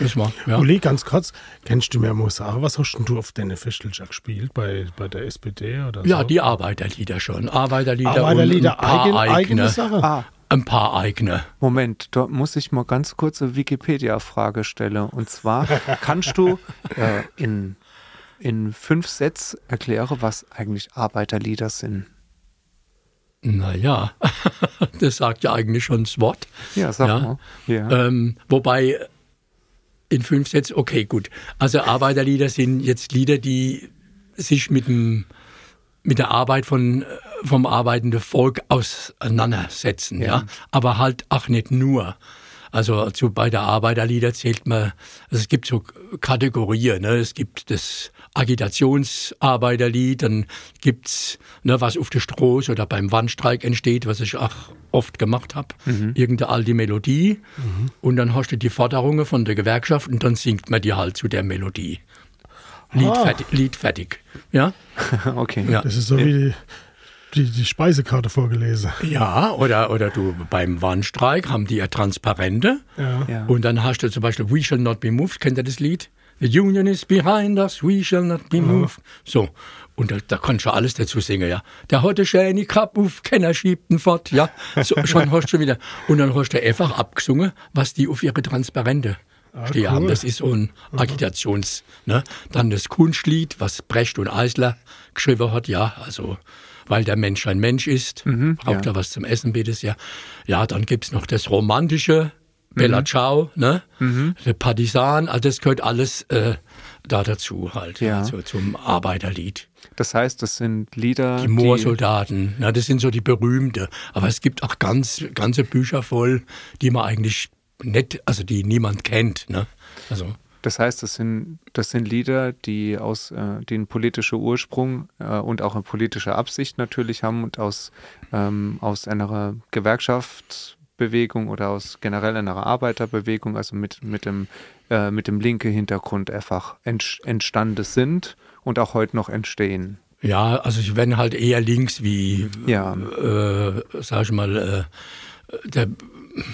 Das war, ja. Uli, ganz kurz, kennst du mir mal sagen, was hast denn du auf deine Festelcher gespielt? Bei, bei der SPD oder so? ja, die Arbeiterlieder schon. Arbeiterlieder, Arbeiterlieder, und ein paar eigen, eigene. eigene Sache. Ah, Ein paar eigene. Moment, da muss ich mal ganz kurz eine Wikipedia-Frage stellen. Und zwar, <laughs> kannst du äh, in, in fünf Sätzen erklären, was eigentlich Arbeiterlieder sind? Naja, <laughs> das sagt ja eigentlich schon das Wort. Ja, sag Ja. mal. Ja. Ähm, wobei in fünf Sätzen, okay, gut. Also Arbeiterlieder sind jetzt Lieder, die sich mit, dem, mit der Arbeit von, vom arbeitenden Volk auseinandersetzen. Ja. Aber halt auch nicht nur. Also zu, bei der Arbeiterlieder zählt man, also es gibt so Kategorien. Ne? Es gibt das Agitationsarbeiterlied, dann gibt's ne, was auf der Stroß oder beim Wandstreik entsteht, was ich auch oft gemacht habe. Irgendeine alte Melodie. Und dann hast du die Forderungen von der Gewerkschaft und dann singt man die halt zu der Melodie. Lied, Ah. fertig, Lied fertig. Ja? <laughs> okay. Ja. Das ist so wie die, die, die Speisekarte vorgelesen. Ja, oder, oder du beim Warnstreik haben die ja Transparente. Ja. Ja. Und dann hast du zum Beispiel We Shall Not Be Moved, kennt ihr das Lied? The Union is behind us, we shall not be moved. So. Und da, da kannst du alles dazu singen, ja. Der hat eine schöne Kappe auf, keiner schiebt ihn fort, ja. So, schon <laughs> hast du wieder. Und dann hast du einfach abgesungen, was die auf ihre Transparente stehen cool. haben. Das ist so ein Agitations, ne. Dann das Kunstlied, was Brecht und Eisler geschrieben hat, ja, also, weil der Mensch ein Mensch ist, braucht ja. er was zum Essen, bitte ja. Ja, dann gibt's noch das Romantische, Bella Ciao, ne? Der Partisan, also das gehört alles äh, da dazu halt, Ja. also zum Arbeiterlied. Das heißt, das sind Lieder, Die Moorsoldaten, na, das sind so die berühmte. Aber es gibt auch ganz, ganze Bücher voll, die man eigentlich nicht, also die niemand kennt, ne? Also, Das heißt, das sind, das sind Lieder, die aus äh, den politische Ursprung äh, und auch eine politische Absicht natürlich haben und aus, ähm, aus einer Gewerkschaftsbewegung oder aus generell einer Arbeiterbewegung, also mit, mit dem, äh, mit dem linke Hintergrund einfach entsch- entstanden sind und auch heute noch entstehen. ja, also ich wenn halt eher links wie, Ja. äh, sag ich mal, äh, der,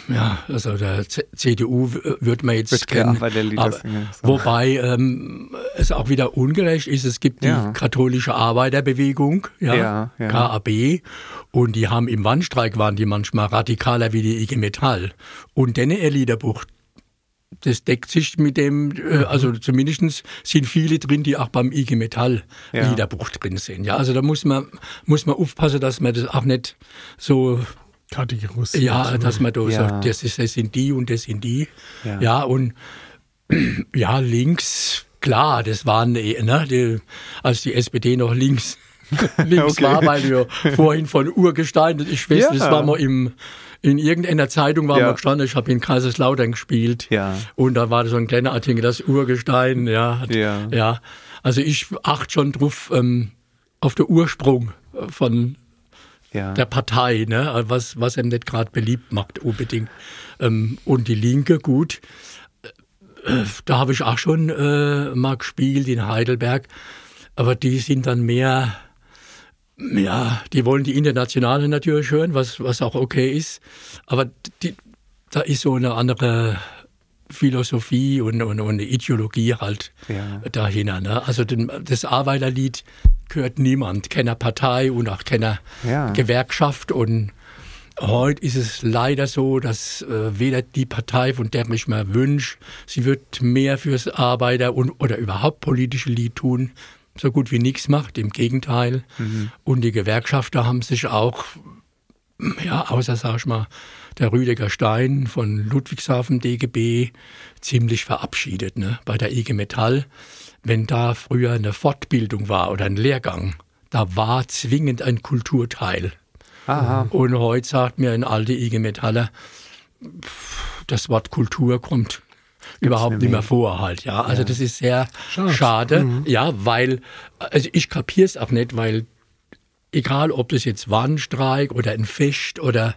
ja, also der C CDU wird man jetzt Wird kennen. Aber. Wobei ähm, es auch wieder ungerecht ist. Es gibt die Ja. katholische Arbeiterbewegung, ja, Ja, ja. KAB, und die haben im Warnstreik waren die manchmal radikaler wie die IG Metall. Und denen ihr Liederbuch das deckt sich mit dem, Mhm. äh, also zumindest sind viele drin, die auch beim IG Metall Ja. Liederbuch drin sind. Ja, also da muss man, muss man aufpassen, dass man das auch nicht so, Kategorisiert. ja, dass man da Ja. sagt, das, ist, das sind die und das sind die. Ja. Ja, und <clears throat> ja, links, klar, das waren, eh, ne, die, als die SPD noch links, links <laughs> Okay. war, weil wir vorhin von Urgestein, ich weiß, Ja. das war mal im, in irgendeiner Zeitung war Ja. mal gestanden, ich habe in Kaiserslautern gespielt. Ja. Und da war so ein kleiner Artikel, das Urgestein, ja. hat- Ja. ja. Also ich achte schon drauf, ähm, auf den Ursprung äh, von Ja. der Partei, ne? was, was ihm nicht gerade beliebt macht, unbedingt. Ähm, und die Linke, gut, äh, da habe ich auch schon äh, mal gespielt in Heidelberg, aber die sind dann mehr, ja, die wollen die Internationale natürlich hören, was, was auch okay ist, aber die, da ist so eine andere Philosophie und, und, und eine Ideologie halt Ja. dahinter. Ne? Also den, das Arbeiterlied gehört niemand, keiner Partei und auch keiner Ja. Gewerkschaft. Und heute ist es leider so, dass äh, weder die Partei, von der ich mir wünsche, sie wird mehr fürs Arbeiter- und, oder überhaupt politische Lied tun, so gut wie nichts macht, im Gegenteil. Und die Gewerkschafter haben sich auch ja, außer, sag ich mal, der Rüdiger Stein von Ludwigshafen DGB ziemlich verabschiedet, ne? Bei der IG Metall. Wenn da früher eine Fortbildung war oder ein Lehrgang, da war zwingend ein Kulturteil. Aha. Und heute sagt mir ein alter IG Metaller, das Wort Kultur kommt überhaupt nicht mehr vor halt, ja. Also das ist sehr Schade. schade, ja, weil, also ich kapiere es auch nicht, weil egal ob das jetzt Warnstreik oder ein Fest oder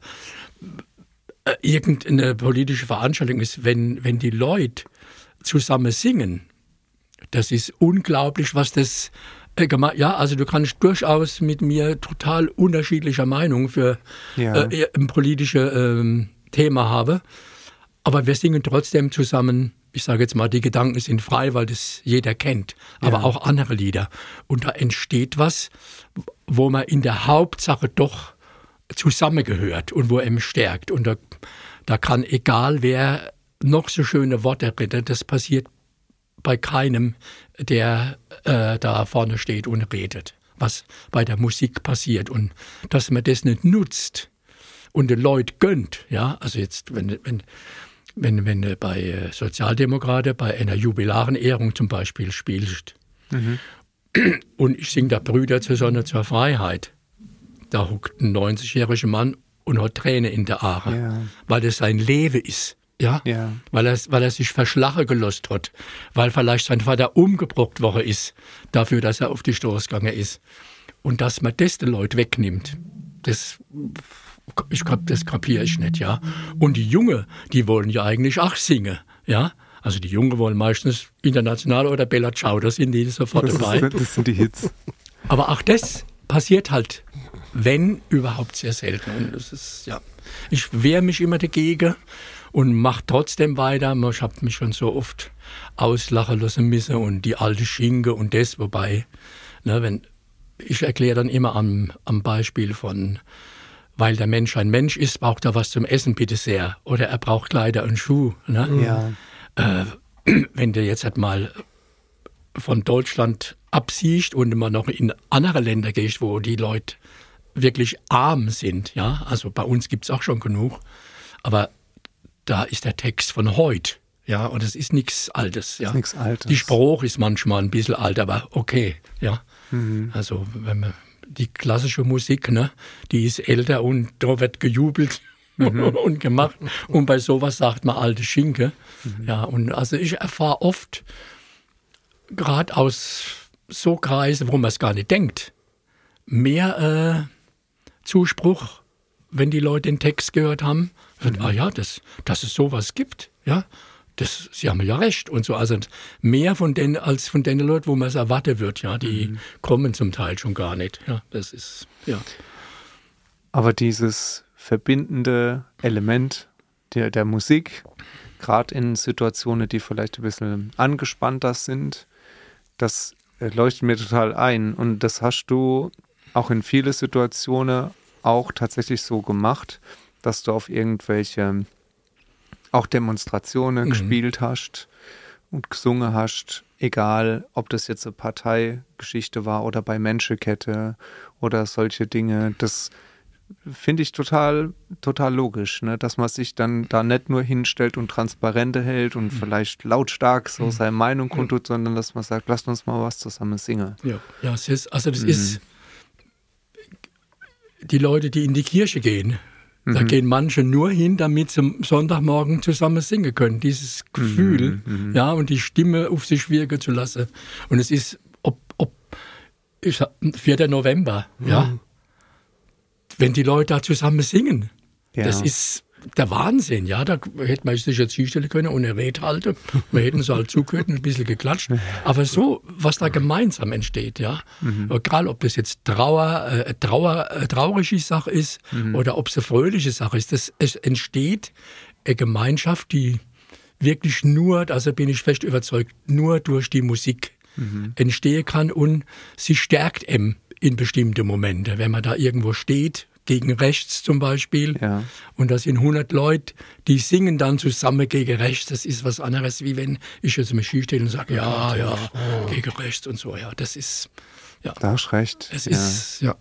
äh, irgendeine politische Veranstaltung ist, wenn, wenn die Leute zusammen singen, das ist unglaublich, was das äh. Ja, also du kannst durchaus mit mir total unterschiedlicher Meinung für Ja. äh, ein politisches ähm, Thema haben, aber wir singen trotzdem zusammen. Ich sage jetzt mal, die Gedanken sind frei, weil das jeder kennt, aber auch andere Lieder. Und da entsteht was, wo man in der Hauptsache doch zusammengehört und wo einem stärkt. Und da, da kann egal wer noch so schöne Worte redet, das passiert bei keinem, der äh, da vorne steht und redet. was bei der Musik passiert und dass man das nicht nutzt und den Leuten gönnt. Ja, also jetzt, wenn, wenn, wenn, wenn du bei äh, Sozialdemokraten bei einer Jubilarenehrung zum Beispiel spielst und ich singe da Brüder zur Sonne zur Freiheit, da huckt ein 90-jähriger Mann und hat Tränen in der Aare, Ja. weil das sein Leben ist. Ja, Ja. Weil, er, weil er sich verschlachen gelost hat, weil vielleicht sein Vater umgebracht worden ist, dafür, dass er auf die Straße gegangen ist. Und dass man das den Leuten wegnimmt, das, ich das kapiere ich nicht, ja. Und die Jungen, die wollen ja eigentlich auch singen, ja. Also die Jungen wollen meistens international oder Bella Ciao, da sind die sofort Das, dabei. ist, das sind die Hits. Aber auch das passiert halt, wenn überhaupt sehr selten. Und das ist, ja, ich wehre mich immer dagegen und mache trotzdem weiter. Ich habe mich schon so oft auslachen lassen müssen und die alte Schinke und das, wobei, ne, wenn, ich erkläre dann immer am, am Beispiel von, weil der Mensch ein Mensch ist, braucht er was zum Essen, bitte sehr. Oder er braucht Kleider und Schuh. Ne? Ja. <clears throat> wenn du jetzt halt mal von Deutschland absiehst und immer noch in andere Länder gehst, wo die Leute wirklich arm sind, ja, also bei uns gibt es auch schon genug, aber da ist der Text von heute, ja, und es ist nichts Altes, ja. nichts Altes. Die Spruch ist manchmal ein bisschen alt, aber okay, ja. Also wenn man die klassische Musik, ne, die ist älter und da wird gejubelt <laughs> und gemacht. Und bei sowas sagt man alte Schinke. Ja, und also ich erfahre oft, gerade aus so Kreisen, wo man es gar nicht denkt, mehr äh, Zuspruch, wenn die Leute den Text gehört haben. Sagt, Ah ja, das, dass es sowas gibt, ja. Das, Sie haben ja recht und so. Also mehr von denen als von den Leuten, wo man es erwarten wird, ja. Die kommen zum Teil schon gar nicht. Ja, das ist, ja. Aber dieses verbindende Element der, der Musik, gerade in Situationen, die vielleicht ein bisschen angespannter sind, das äh, leuchtet mir total ein. Und das hast du auch in viele Situationen auch tatsächlich so gemacht, dass du auf irgendwelche auch Demonstrationen gespielt hast und gesungen hast, egal ob das jetzt eine Parteigeschichte war oder bei Menschenkette oder solche Dinge. Das finde ich total, total logisch, ne? dass man sich dann da nicht nur hinstellt und Transparente hält und vielleicht lautstark so seine Meinung kundtut, sondern dass man sagt, lasst uns mal was zusammen singen. Ja, ja ist, also das ist die Leute, die in die Kirche gehen. Da gehen manche nur hin, damit sie am Sonntagmorgen zusammen singen können. Dieses Gefühl, ja, und die Stimme auf sich wirken zu lassen. Und es ist, ob, ob ich, 4. November, ja, wenn die Leute da zusammen singen, Ja. das ist der Wahnsinn, ja. Da hätte man sich jetzt hinstellen können und eine Rede halten. Wir hätten so halt zugehört und ein bisschen geklatscht. Aber so, was da gemeinsam entsteht, ja. Egal, ob das jetzt Trauer, äh, Trauer, äh, traurige Sache ist oder ob es eine fröhliche Sache ist. Das, es entsteht eine Gemeinschaft, die wirklich nur, also bin ich fest überzeugt, nur durch die Musik entstehen kann und sie stärkt eben in bestimmte Momente. Wenn man da irgendwo steht, gegen rechts zum Beispiel, Ja. und da sind 100 Leute, die singen dann zusammen gegen rechts. Das ist was anderes, wie wenn ich jetzt mich hinstelle und sage, ja, ja, gegen rechts und so. Ja, das ist, ja, Da hast recht. es ja. ist, ja.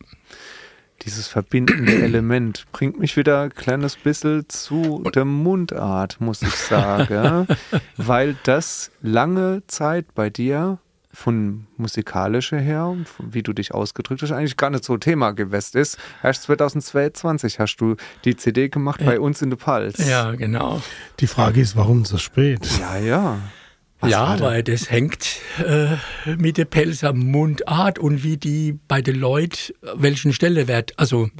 Dieses verbindende <clears throat> Element bringt mich wieder ein kleines bisschen zu der Mundart, muss ich sagen, <laughs> weil das lange Zeit bei dir von musikalischer her, wie du dich ausgedrückt hast, eigentlich gar nicht so Thema gewesen ist. Erst 2022 hast du die CD gemacht bei uns in der Pals. Ja, genau. Die Frage ist, warum so spät? Ja, ja. Was ja, weil das hängt äh, mit der Pelzer Mundart und wie die bei den Leuten, welchen Stellenwert, also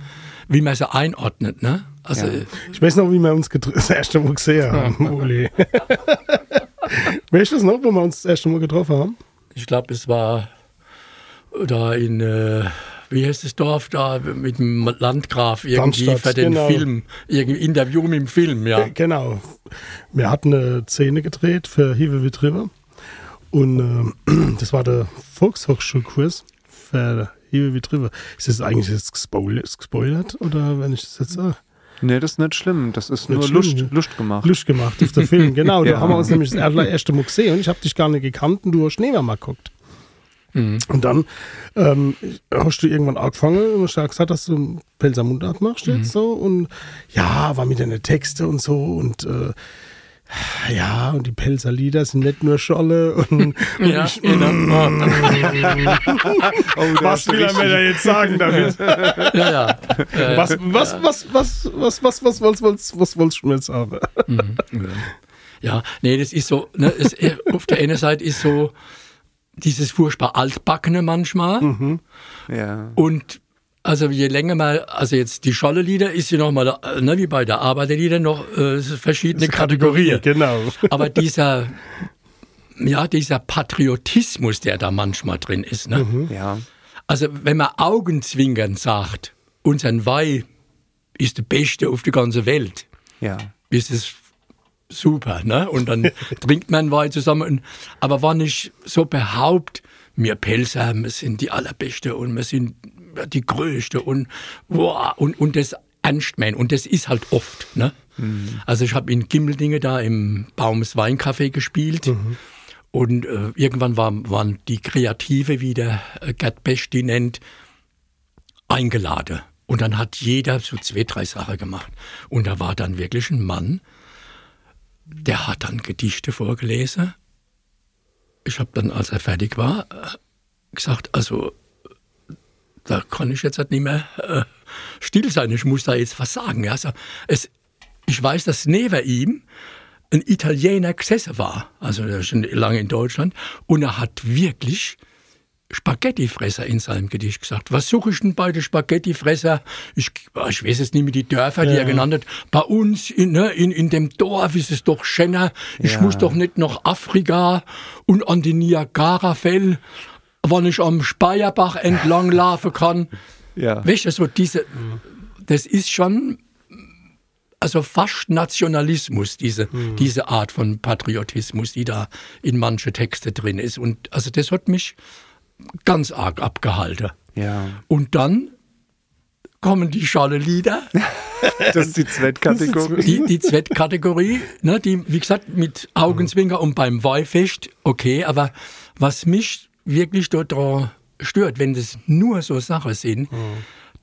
wie man sie einordnet. Ne? Also, Ja. Ich weiß noch, wie wir uns <laughs> das erste Mal gesehen haben, <laughs> Uli. <laughs> weißt du das noch, wo wir uns das erste Mal getroffen haben? Ich glaube, es war da in, äh, wie heißt das Dorf da, mit dem Landgraf irgendwie Darmstadt, für den genau. Film, irgendwie Interview mit dem Film, ja. Äh, Genau. Wir hatten eine Szene gedreht für Hive with River. Und äh, <clears throat> das war der Volkshochschulkurs für Hive with River. Ist das eigentlich jetzt gespoil- gespoilert? Oder wenn ich das jetzt sage? Nee, das ist nicht schlimm. Das ist Nicht nur Lust. Lust gemacht. Lust gemacht auf den Film. Genau, <laughs> Ja. da haben wir uns nämlich das erste Mal gesehen und ich habe dich gar nicht gekannt und du hast Schneemann mal geguckt. Und dann ähm, hast du irgendwann angefangen und hast ja gesagt, dass du Pelzer Mundart machst jetzt so und ja, war mit deinen Texte und so und äh, ja, und die Pelzer Lieder sind nicht nur Scholle und, und Ja, ich, genau. was will er mir da jetzt sagen damit? ja, ja. Äh, Was, was, was, was, was, was, was, was, was, was wolltest du mir jetzt sagen? Ja, nee, das ist so, ne, es, äh, auf der einen Seite ist so dieses furchtbar altbackene manchmal Ja. und also je länger mal, also jetzt die Scholle-Lieder ist ja nochmal, ne, wie bei der Arbeiterlieder noch äh, verschiedene Kategorien. Genau. <laughs> Aber dieser, ja, dieser Patriotismus, der da manchmal drin ist, ne? Ja. Also wenn man augenzwinkernd sagt, unser Weih ist der Beste auf der ganzen Welt, Ja. ist es super, ne? Und dann <laughs> trinkt man Wein zusammen. Und, aber wenn ich so behaupte, wir Pelzer, wir sind die Allerbeste und wir sind die Größte und, wow, und, und das ernst meinen. Und das ist halt oft, ne? Also ich habe in Gimmeldinge da im Baums Weincafé gespielt. Und äh, irgendwann war, waren die Kreative, wie der äh, Gerd Besch die nennt, eingeladen. Und dann hat jeder so zwei, drei Sachen gemacht. Und da war dann wirklich ein Mann, der hat dann Gedichte vorgelesen. Ich habe dann, als er fertig war, äh, gesagt, also da kann ich jetzt halt nicht mehr äh, still sein, ich muss da jetzt was sagen. Also, es, ich weiß, dass neben ihm ein Italiener gesessen war, also der ist schon lange in Deutschland, und er hat wirklich Spaghettifresser in seinem Gedicht gesagt. Was suche ich denn bei den Spaghettifresser? Ich, ich weiß jetzt nicht mehr die Dörfer, die er genannt hat. Bei uns in, ne, in, in dem Dorf ist es doch schöner. Ich Ja. muss doch nicht nach Afrika und an die Niagara-Fell, wann ich am Speyerbach entlang <laughs> laufen kann. Ja. Weißt du, so diese, das ist schon, also fast Nationalismus, diese, diese Art von Patriotismus, die da in manche Texte drin ist. Und also das hat mich ganz arg abgehalten. Ja. Und dann kommen die Schale-Lieder, <laughs> Das ist die Zweitkategorie. die, die Zweitkategorie, ne, die, wie gesagt, mit Augenzwinker und beim Weihfest, okay, aber was mich wirklich dort dran stört, wenn das nur so Sachen sind,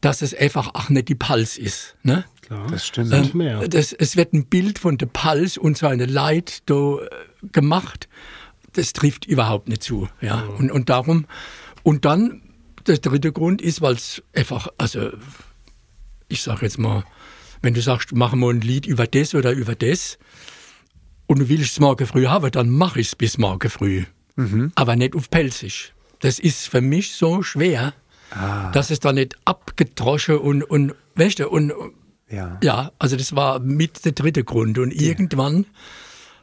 dass es einfach auch nicht die Pals ist. Ne? Klar. Das stimmt. Ähm, mehr. Das, es wird ein Bild von der Pals und seine Leid da äh, gemacht. Das trifft überhaupt nicht zu. Ja? Und, und darum, und dann, der dritte Grund ist, weil es einfach, also, ich sage jetzt mal, wenn du sagst, machen wir ein Lied über das oder über das und du willst es morgen früh haben, dann mach ich es bis morgen früh. Aber nicht auf Pelzig. Das ist für mich so schwer, dass es da nicht abgedroschen und, und, weißt du, und, Ja. ja, also das war mit der dritte Grund. Und irgendwann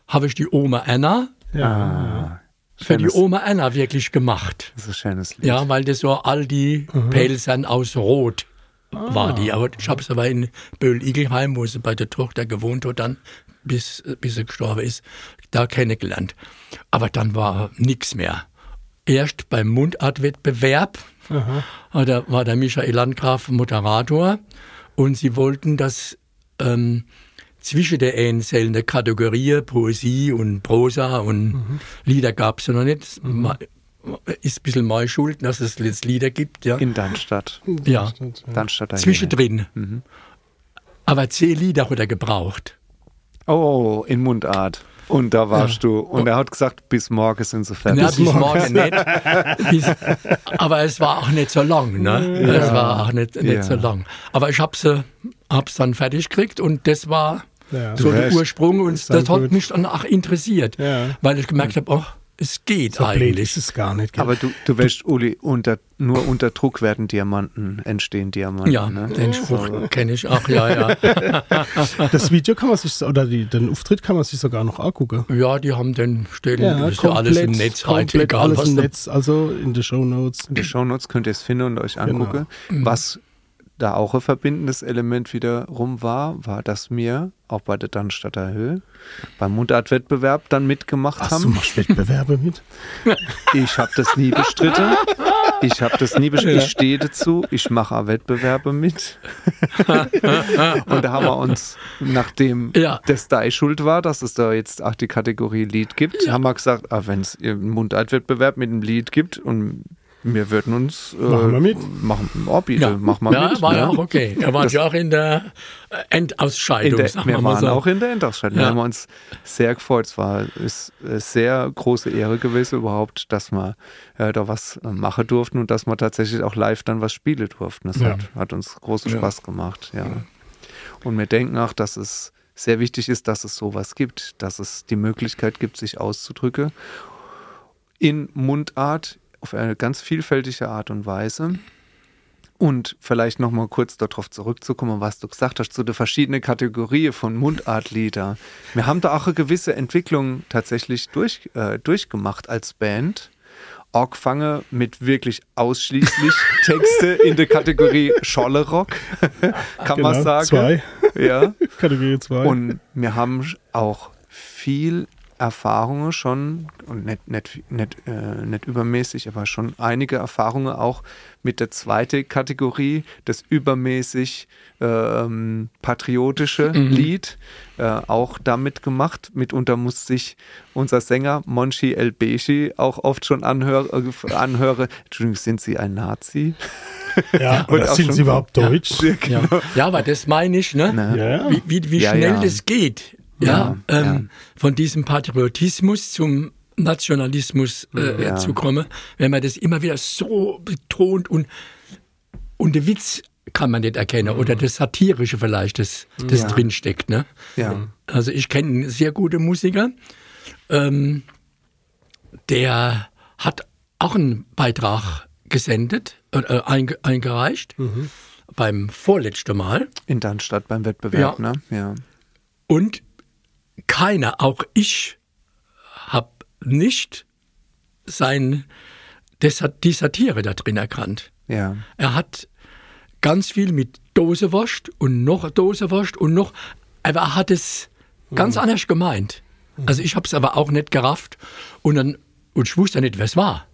habe ich die Oma Anna Ja. für die Schönes- Oma Anna wirklich gemacht. Das ist ein schönes Lied. Ja, weil das so all die Pelzern aus Rot war die. Aber ich habe es aber in Böhl-Igelheim, wo sie bei der Tochter gewohnt hat, dann bis, bis sie gestorben ist, da kennengelernt. Aber dann war nichts mehr. Erst beim Mundartwettbewerb war der, war der Michael Landgraf Moderator und sie wollten, dass ähm, zwischen der einzelnen Kategorie Poesie und Prosa und Lieder gab es ja noch nicht. Ma- Ist ein bisschen meine Schuld, dass es jetzt Lieder gibt. Ja, In Darmstadt. ja. Darmstadt zwischendrin. Aber zehn Lieder hat er gebraucht. Oh, in Mundart. Und da warst du. Und er hat gesagt, bis morgen sind sie fertig. Ja, bis morgen nicht. Bis, aber es war auch nicht so lang. Ne? Es war auch nicht, nicht Ja. so lang. Aber ich habe sie hab's dann fertig gekriegt und das war Ja. so der hast- Ursprung und dann das hat gut. mich dann auch interessiert, Ja. weil ich gemerkt habe, oh, es geht So eigentlich. ist es gar nicht. gell? Aber du, du weißt, Uli, unter, nur unter Druck werden Diamanten, entstehen Diamanten. Ja, ne? den Spruch kenne ich auch, ja, ja. <laughs> das Video kann man sich, oder die, den Auftritt kann man sich sogar noch angucken. Ja, die haben den stellen, ist ja alles im Netz heute, komplett egal alles was im Netz, also in den Shownotes. In den Shownotes könnt ihr es finden und euch Genau. angucken. Mhm. Was da auch ein verbindendes Element wiederum war, war, dass wir auch bei der Dannstadter Höhe beim Mundartwettbewerb dann mitgemacht Ach, du haben. machst Wettbewerbe mit? Ich habe das nie bestritten. Ich habe das nie bestritten. Ich stehe dazu. Ich mache auch Wettbewerbe mit. <laughs> und da haben wir uns, nachdem Ja. das da schuld war, dass es da jetzt auch die Kategorie Lied gibt, haben wir gesagt, ah, wenn es einen Mundartwettbewerb mit einem Lied gibt und Wir würden uns. Äh, Machen wir mit. Machen, oh, bitte, mach mal ja, mit. war ne? ja auch okay. Er war ja auch in der äh, In Endausscheidung, der, sagen wir wir mal waren so. auch in der Endausscheidung. Ja. Wir haben uns sehr gefreut. Es war ist eine sehr große Ehre gewesen überhaupt, dass wir äh, da was äh, machen durften und dass wir tatsächlich auch live dann was spielen durften. Das Ja. hat, hat uns großen Ja. Spaß gemacht. Ja. Und wir denken auch, dass es sehr wichtig ist, dass es sowas gibt, dass es die Möglichkeit gibt, sich auszudrücken in Mundart auf eine ganz vielfältige Art und Weise. Und vielleicht noch mal kurz darauf zurückzukommen, was du gesagt hast, zu den verschiedenen Kategorien von Mundartlieder. Wir haben da auch eine gewisse Entwicklung tatsächlich durch, äh, durchgemacht als Band. Angefangen mit wirklich ausschließlich <laughs> Texte in der Kategorie Schollerock, <laughs> kann man Genau, sagen. Zwei. Ja. <laughs> Kategorie 2. Und wir haben auch viel Erfahrungen schon, und nicht, nicht, nicht, äh, nicht übermäßig, aber schon einige Erfahrungen auch mit der zweiten Kategorie, das übermäßig ähm, patriotische Lied, äh, auch damit gemacht. Mitunter muss sich unser Sänger Monchi El Beshi auch oft schon anhöre, äh, anhöre Entschuldigung, sind Sie ein Nazi? ja, und <laughs> oder sind sie überhaupt deutsch? Ja. ja, aber das meine ich, ne? Ne? Ja. Wie, wie, wie Ja, schnell ja. das geht. Ja, Ja, ähm, von diesem Patriotismus zum Nationalismus äh, Ja. zu kommen, wenn man das immer wieder so betont und, und der Witz kann man nicht erkennen oder das Satirische vielleicht, das, das Ja. drinsteckt. Ne? Ja. Also ich kenne einen sehr guten Musiker, ähm, der hat auch einen Beitrag gesendet, äh, einge, eingereicht beim vorletzten Mal. In Darmstadt beim Wettbewerb, Ja. ne? Ja. Und keiner, auch ich, habe nicht sein, das hat die Satire da drin erkannt. Ja. Er hat ganz viel mit Dose wascht und noch Dose wascht und noch, aber er hat es ganz anders gemeint. Also ich habe es aber auch nicht gerafft und dann und ich wusste nicht, wer es war.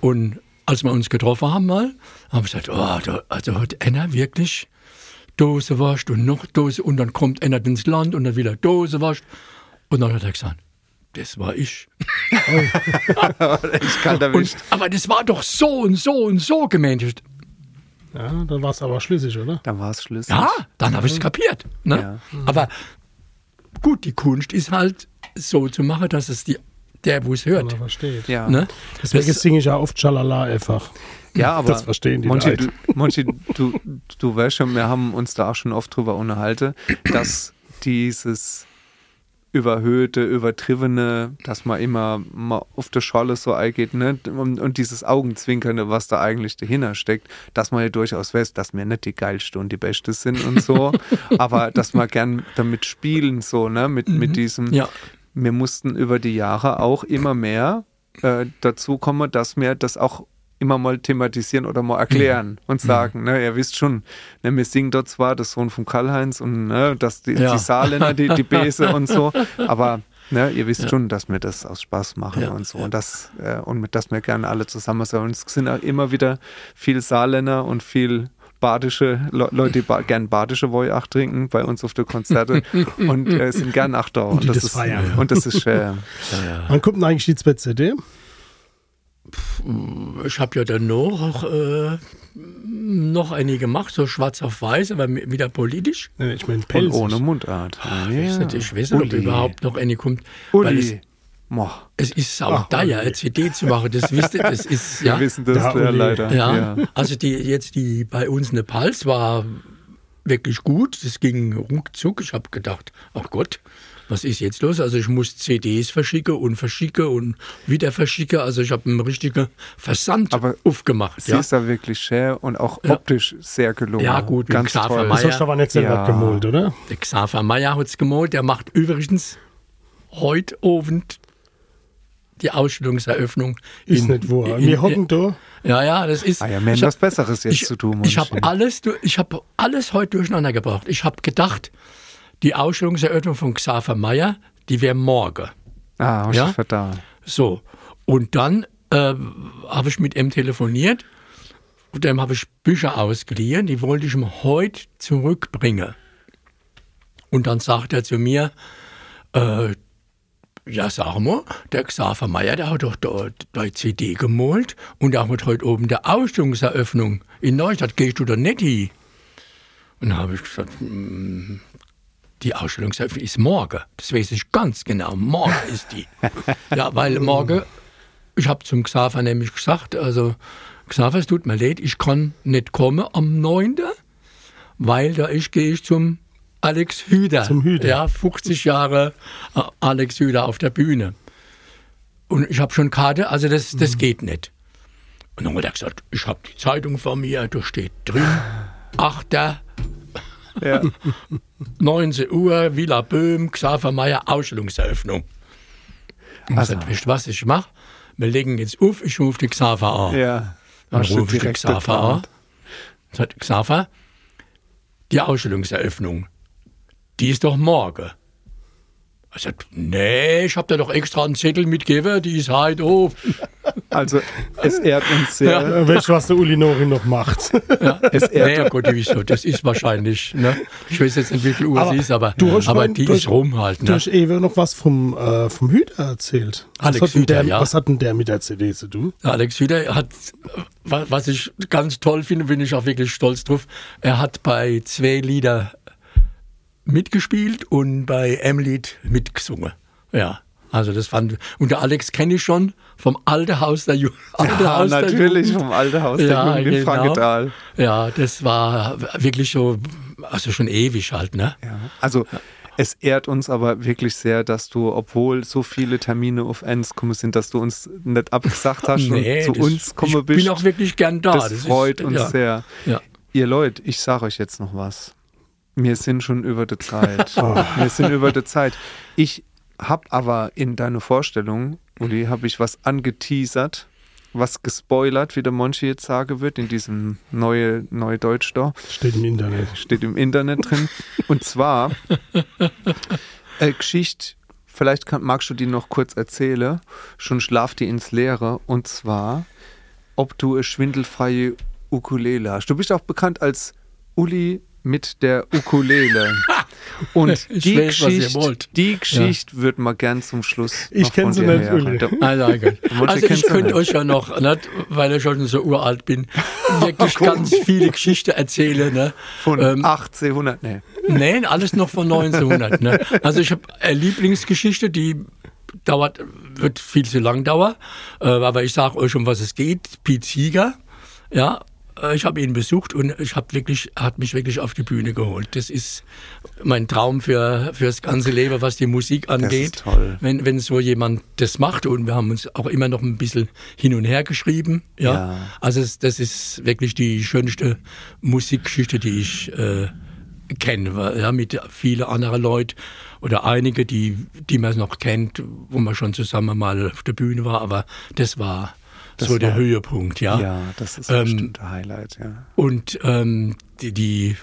Und als wir uns getroffen haben mal, haben wir gesagt, oh, da, also hat einer wirklich Dose wascht und noch Dose und dann kommt einer ins Land und dann wieder Dose wascht und dann hat er gesagt, das war ich. <laughs> Ich kann da Und, aber das war doch so und so und so gemeint. Ja, dann war es aber schlüssig, oder? Da war es schlüssig. Ja, dann habe ich es kapiert. Ne? Ja. Aber gut, die Kunst ist halt so zu machen, dass es die, der, wo es hört. versteht. Ja. Ne? Deswegen Das- singe ich ja oft Schalala einfach. Ja, <laughs> aber Das verstehen die Monchi, du, Monchi, <laughs> du, du weißt schon, wir haben uns da auch schon oft drüber unterhalten, dass dieses überhöhte, übertriebene, dass man immer mal auf der Scholle so eingeht, ne? Und, und dieses Augenzwinkernde, was da eigentlich dahinter steckt, dass man ja durchaus weiß, dass wir nicht die geilste und die beste sind und so, <laughs> aber dass wir gern damit spielen, so, ne? Mit, mit diesem, Ja. wir mussten über die Jahre auch immer mehr äh, dazu kommen, dass wir das auch immer mal thematisieren oder mal erklären und sagen, ne, ihr wisst schon, ne, wir singen dort zwar das Sohn von Karl-Heinz und ne, dass die, Ja. die Saarländer, die, die <laughs> Bese und so, aber ne, ihr wisst schon, dass wir das aus Spaß machen Ja, und so. Und das äh, und mit dass wir gerne alle zusammen sind. Und es sind auch immer wieder viel Saarländer und viel badische Le Leute, die ba gern badische Woi trinken bei uns auf der Konzerte. <laughs> Und äh, sind gern auch da und, die das, das ist, feiern. und das ist äh, <laughs> Wann kommt denn eigentlich die zweite CD? Ich habe ja dann noch, äh, noch eine gemacht, so schwarz auf weiß, aber wieder politisch. Ich meine und Pelz. ohne Mundart. Ich weiß nicht, ich weiß nicht, ob überhaupt noch eine kommt. Weil es, Uli. Moch. es ist sauteuer, eine CD zu machen, das wisst ihr, das ist, ja. Wir wissen das Ja, ja, leider. Ja, also die jetzt die bei uns eine Pals war wirklich gut. Das ging ruckzuck. Ich habe gedacht, ach Gott, was ist jetzt los? Also ich muss CDs verschicken und verschicken und wieder verschicken. Also ich habe einen richtigen Versand Aber aufgemacht. Sie Ja, ist da wirklich schön und auch Ja. optisch sehr gelungen. Ja, gut, ganz Xaver toll. Das Mayer. hast du aber nicht selber Ja. gemalt, oder? der Xaver Meyer hat es gemalt. Der macht übrigens heute Abend die Ausstellungseröffnung. Ist in- nicht wahr. in- Wir hocken da. Ja, ja, das ist. Ah ja, wir haben hab- was Besseres jetzt ich, zu tun. Ich habe alles, ich habe alles heute durcheinander gebracht. Ich habe gedacht, die Ausstellungseröffnung von Xaver Meyer, die wäre morgen. Ah, Ja? verdammt. So. Und dann äh, habe ich mit ihm telefoniert. Und dem habe ich Bücher ausgeliehen, die wollte ich ihm heute zurückbringen. Und dann sagt er zu mir, äh, ja, sag mal, der Xaver Meyer, der hat doch da, da die CD gemalt und der hat heute oben der Ausstellungseröffnung in Neustadt. Gehst du da nicht hin? Und dann habe ich gesagt, "Mm, die Ausstellungseröffnung ist morgen. Das weiß ich ganz genau. Morgen ist die. <laughs> Ja, weil morgen, ich habe zum Xaver nämlich gesagt, also Xaver, es tut mir leid, ich kann nicht kommen am 9., weil da ich gehe ich zum Alex Hüder. Zum Hüder. Ja, 50 Jahre äh, Alex Hüder auf der Bühne. Und ich habe schon Karte, also das, das Mhm. geht nicht. Und dann hat er gesagt, ich habe die Zeitung von mir, da steht drin, 8. Ja. 19 Uhr, Villa Böhm, Xaver Meyer, Ausstellungseröffnung. Ich Also- gesagt, weißt du was ich mache? Wir legen jetzt auf, ich rufe die Xaver an. ja. Dann rufe ich direkt Xaver an. Sagt Xaver, die Ausstellungseröffnung, die ist doch morgen. Er sagt, nee, ich habe dir doch extra einen Zettel mitgegeben, die ist heute auf. Also, es ehrt uns sehr. Äh, weißt du, was der Uli Nori noch macht? Es ehrt Naja, Gott, wieso? Das ist wahrscheinlich, ne? Ich weiß jetzt nicht, wie viel Uhr Aber sie ist, aber, du hast aber vorhin- die du ist hast- rum halt, Du ne? hast eben noch was vom, äh, vom Hüter erzählt. Alex was hat denn Hüter, der, ja. Was hat denn der mit der CD zu tun? Alex Hüder hat, wa- was ich ganz toll finde, bin ich auch wirklich stolz drauf, er hat bei zwei Lieder mitgespielt und bei M-Lied mitgesungen. Ja, also das fand und der Alex kenne ich schon vom alten Haus der Ju alte Ja, Haus der natürlich Jugend. vom alten Haus der Ja, Jugend in genau. Frankenthal. Ja, das war wirklich so, also schon ewig halt, ne? Ja. Also, es ehrt uns aber wirklich sehr, dass du, obwohl so viele Termine auf Ends kommen sind, dass du uns nicht abgesagt hast Nee, und zu das- uns kommen ich bist. bin auch wirklich gern da. das, ist- freut uns ja, sehr. Ja. Ihr Leute, ich sage euch jetzt noch was. Wir sind schon über der Zeit. <laughs> Wir sind über der Zeit. Ich habe aber in deiner Vorstellung, Uli, habe ich was angeteasert, was gespoilert, wie der Monchi jetzt sagen wird, in diesem neue, neue Deutsch da. Steht im Internet. Steht im Internet drin. Und zwar <laughs> äh, Geschichte, vielleicht kann, magst du die noch kurz erzählen, schon schlaft die ins Leere. Und zwar, ob du eine schwindelfreie Ukulele hast. Du bist auch bekannt als Uli mit der Ukulele. <laughs> Und <laughs> die weiß, Geschichte, die Geschichte würden wir gern zum Schluss. Ich noch kenn von sie. Uli. Der- Also, ich könnte euch ja noch, nicht, weil ich schon so uralt bin, <laughs> wirklich ganz viele Geschichten erzählen. Ne? Von Ähm, 1800, nee. Nein, alles noch von 1900. Ne? Also ich habe eine Lieblingsgeschichte, die dauert, wird viel zu lang dauern, äh, aber ich sage euch, um was es geht. Pete Sieger, ja, ich habe ihn besucht und ich habe wirklich, hat mich wirklich auf die Bühne geholt. Das ist mein Traum für fürs ganze Leben, was die Musik angeht. Wenn wenn so jemand das macht und wir haben uns auch immer noch ein bisschen hin und her geschrieben, ja. Ja. Also das ist wirklich die schönste Musikgeschichte, die ich äh, kenne, ja, mit vielen anderen Leuten oder einige, die, die man noch kennt, wo man schon zusammen mal auf der Bühne war, aber das war Das so der war- Höhepunkt, ja. Ja, das ist Ähm, bestimmt ein Highlight, ja. Und ähm, die, die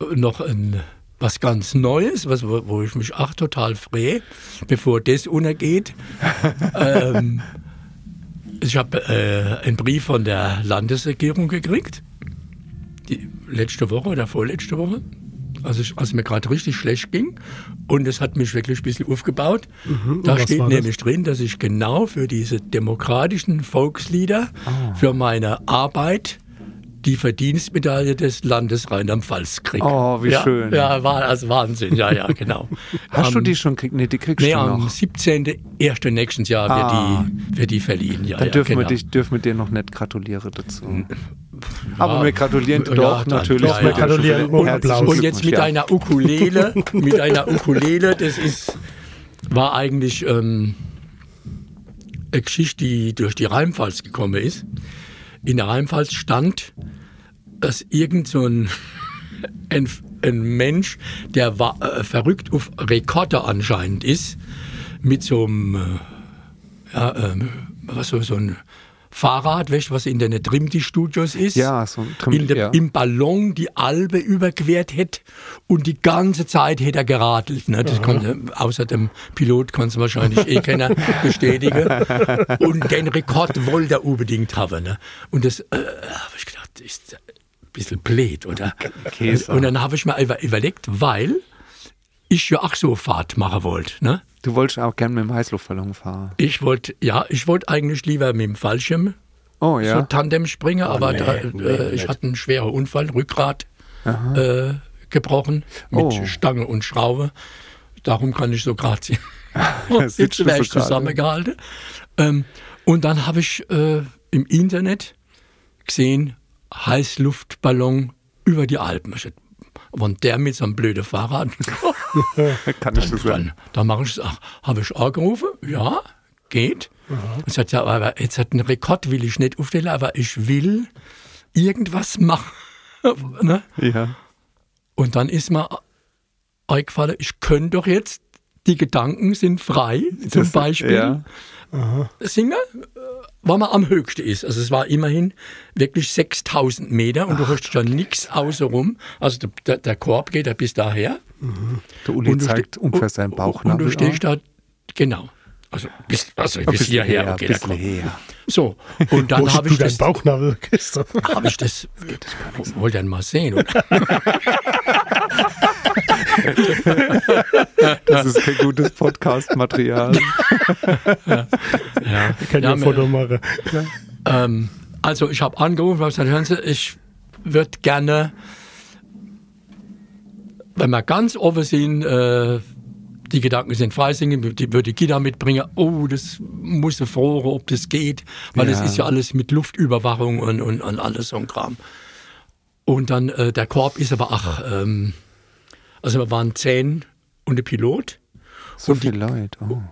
äh, noch ein, was ganz Neues, was, wo, wo ich mich auch total freue, bevor das untergeht. <laughs> ähm, ich habe äh, einen Brief von der Landesregierung gekriegt, die letzte Woche oder vorletzte Woche, als, ich, als mir gerade richtig schlecht ging. Und es hat mich wirklich ein bisschen aufgebaut. da was steht nämlich drin, dass ich genau für diese demokratischen Volkslieder, für meine Arbeit, die Verdienstmedaille des Landes Rheinland-Pfalz kriege. Oh, wie ja, schön. Ja, war also Wahnsinn. Ja, ja, <laughs> genau. Hast du Am- die schon gekriegt? Nee, die kriegst Nee, du am noch. 17.01. nächsten Jahr wird, Ah. die, wird die verliehen. Ja, Dann ja, dürfen, genau. wir dich, dürfen wir dir noch nicht gratulieren dazu. Aber wir gratulieren Ja, doch natürlich. doch, wir gratulieren und Applaus. Und jetzt mit einer Ukulele, mit einer Ukulele, das ist, war eigentlich ähm, eine Geschichte, die durch die Rheinpfalz gekommen ist. In der Rheinpfalz stand, dass irgend so ein, <laughs> ein, ein Mensch, der war, äh, verrückt auf Rekorder anscheinend ist, mit so einem, äh, ja, ähm, was so, so ein Fahrrad, weißt du, was in den Trimdi-Studios ist Ja, so ein Trim- in dem, ja. im Ballon die Albe überquert hätte und die ganze Zeit hätte er geradelt. Ne? Das konnte, außer dem Pilot kann es wahrscheinlich eh keiner <laughs> bestätigen. Und den Rekord wollte er unbedingt haben. Ne? Und das äh, habe ich gedacht, ist ein bisschen blöd, oder? Käse. Und dann habe ich mir über- überlegt, weil ich ja auch so Fahrt machen wollte. Ne? Du wolltest auch gerne mit dem Heißluftballon fahren. Ich wollte, ja, ich wollte eigentlich lieber mit dem Fallschirm Oh so ja. Tandem springen, aber nee, da, nee, äh, ich nicht. hatte einen schweren Unfall, Rückgrat äh, gebrochen mit Oh. Stange und Schraube. Darum kann ich so gerade ziehen. <laughs> <laughs> Jetzt wäre so ich gerade. zusammengehalten. Ähm, und dann habe ich äh, im Internet gesehen, Heißluftballon über die Alpen. Ich dachte, wenn der mit so einem blöden Fahrrad, <laughs> Kann ich so dann, dann mache ich es. Habe ich angerufen? Ja, geht. Und sagt ja, aber jetzt hat einen Rekord will ich nicht aufstellen, aber ich will irgendwas machen. <laughs> ne? Ja. Und dann ist mir eingefallen, ich könnte doch jetzt, die Gedanken sind frei, zum Das- Beispiel ja. Singen, äh, weil man am höchsten ist. Also es war immerhin wirklich 6000 Meter und du hast ja nichts außenrum. Also der, der, der Korb geht ja bis daher. Der Uli Und du zeigt ungefähr seinen Und Bauchnabel. du stehst da, genau. Also bis, also bis bisschen hierher, her, okay, Korb. her. So, und dann habe du ich deinen das, Bauchnabel Christoph? habe ich das, wollte dann mal sehen. <laughs> <laughs> Das ist kein gutes Podcast-Material. ja, Ich kann ja, Ja, ein Foto machen. Ähm, also ich habe angerufen und habe gesagt, hören Sie, ich würde gerne, wenn wir ganz offen sind, äh, die Gedanken sind freisingen, die würde Gita mitbringen. Oh, das muss ich fragen, ob das geht, weil das Ja. ist ja alles mit Luftüberwachung und, und, und alles so ein Kram. Und dann, äh, der Korb ist aber auch, ähm, also wir waren zehn und der Pilot. So viele Leute. Oh.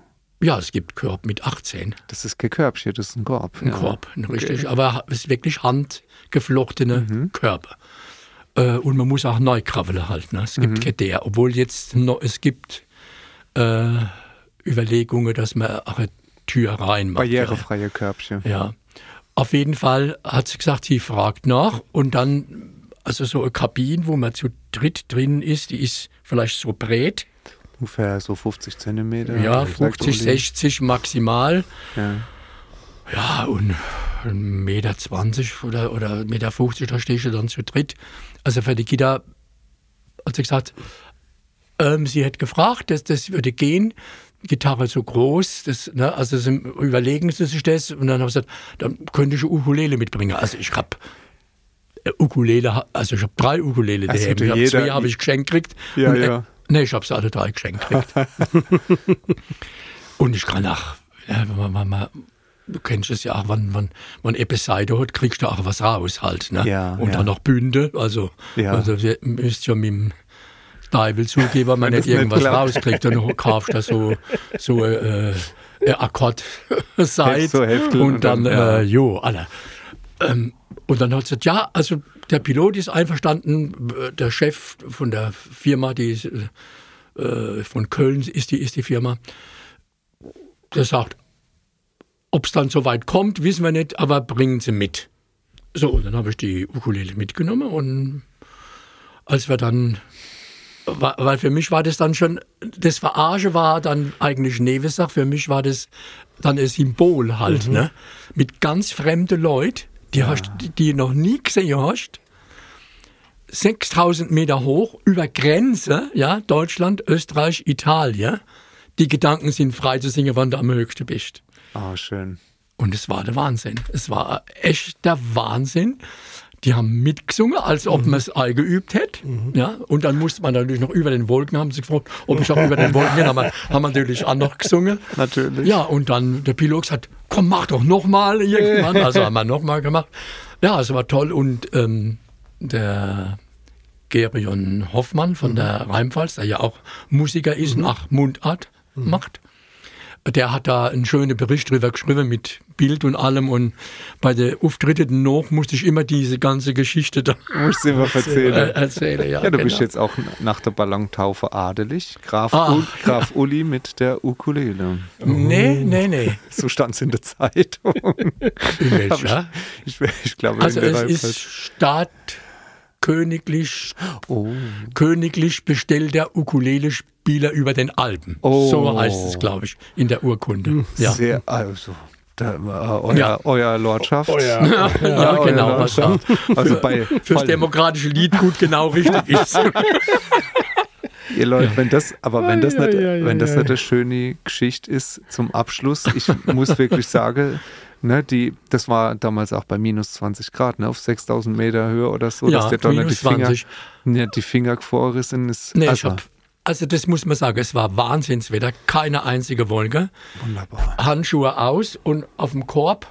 Ja, es gibt Korb mit 18. Das ist kein Körbchen, das ist ein Korb. Ein ja. Korb, richtig. Aber es ist wirklich handgeflochtene Mhm. Körper. Äh, und man muss auch neu krabbeln halt. Ne? Es gibt Mhm. kein der, obwohl jetzt noch, es gibt äh, Überlegungen, dass man auch eine Tür reinmacht. Barrierefreie Körbchen. Ja. Auf jeden Fall hat sie gesagt, sie fragt nach und dann, also so eine Kabine, wo man zu dritt drin ist, die ist vielleicht so breit. Ungefähr so 50 Zentimeter. Ja, sagt 50, Uli. 60 maximal. Ja. Ja, und 1,20 Meter 20 oder, oder 1,50 Meter, 50, da stehst du dann zu dritt. Also für die Kita hat sie gesagt, ähm, sie hätte gefragt, dass das würde gehen. Gitarre so groß, das, ne, also sie überlegen sie sich das und dann habe ich gesagt, dann könnte ich eine Ukulele mitbringen. Also ich habe Ukulele, ha- also ich habe drei Ukulele Also daheim. Ich hab zwei habe ich geschenkt gekriegt. Ja, äh, ja. Nee, ich habe sie alle drei geschenkt gekriegt. <laughs> und ich kann auch, ja, man, man, man, du kennst es ja auch, wenn man wenn etwas Seite hat, kriegst du auch was raus halt. Ne? Ja, und ja. dann noch Bünde, also, Ja. also ihr müsst ja mit dem Teufel zugeben, wenn man nicht nicht irgendwas klappt. rauskriegt, dann kaufst du so, so äh, äh, Akkord-Seite So und und dann, dann, äh, jo, alle. Ähm, und dann hat sie gesagt, ja, also der Pilot ist einverstanden, äh, der Chef von der Firma, die ist, äh, von Köln ist die, ist die Firma, der sagt, ob es dann so weit kommt, wissen wir nicht, aber bringen Sie mit. So, und dann habe ich die Ukulele mitgenommen und als wir dann, weil für mich war das dann schon, das Verarsche war dann eigentlich Nevesach, für mich war das dann ein Symbol halt, ne? Mit ganz fremden Leuten, die, hast, die, noch nie gesehen hast. 6000 Meter hoch, über Grenze, ja, Deutschland, Österreich, Italien. Die Gedanken sind frei zu singen, wann du am höchsten bist. Oh, schön. Und es war der Wahnsinn. Es war echt der Wahnsinn. Die haben mitgesungen, als ob man es eingeübt hätte. Ja, und dann musste man natürlich noch über den Wolken, haben sie gefragt, ob ich auch über den Wolken bin. Haben wir, haben wir natürlich auch noch gesungen. Natürlich. Ja, und dann der Pilot gesagt, komm, mach doch nochmal irgendwann. Also haben wir nochmal gemacht. Ja, es war toll. Und ähm, der Gerion Hoffmann von der Rheinpfalz, der ja auch Musiker ist und auch Mundart macht, der hat da einen schönen Bericht drüber geschrieben mit Bild und allem. Und bei der Auftritten noch musste ich immer diese ganze Geschichte da Muss ich mal äh, erzählen. erzählen. Ja, Ja, du bist genau. jetzt auch nach der Ballontaufe adelig. Graf, Ah. U Graf Uli mit der Ukulele. Nee, nee, nee. So stand es in der Zeitung. In welcher? Ich, ich glaube, Also in der es ist. Staat königlich, Oh. königlich bestellter Ukulele-Spieler über den Alpen. Oh. So heißt es, glaube ich, in der Urkunde. Ja. Sehr, also, da, äh, euer, Ja. euer Lordschaft. Euer, Ja, euer genau, Lordschaft. Also bei fürs Fall- demokratische Lied gut genau richtig <laughs> ist. Ihr Leute, wenn das, aber wenn das nicht, wenn das nicht ei. eine schöne Geschichte ist zum Abschluss, ich muss wirklich sagen, ne, die, das war damals auch bei minus 20 Grad, ne, auf 6000 Meter Höhe oder so, Ja, dass der Donner die Finger, 20. ne, die Finger gefroren ist. Nee, also, hab, also das muss man sagen, es war Wahnsinnswetter, keine einzige Wolke. wunderbar. Handschuhe aus und auf dem Korb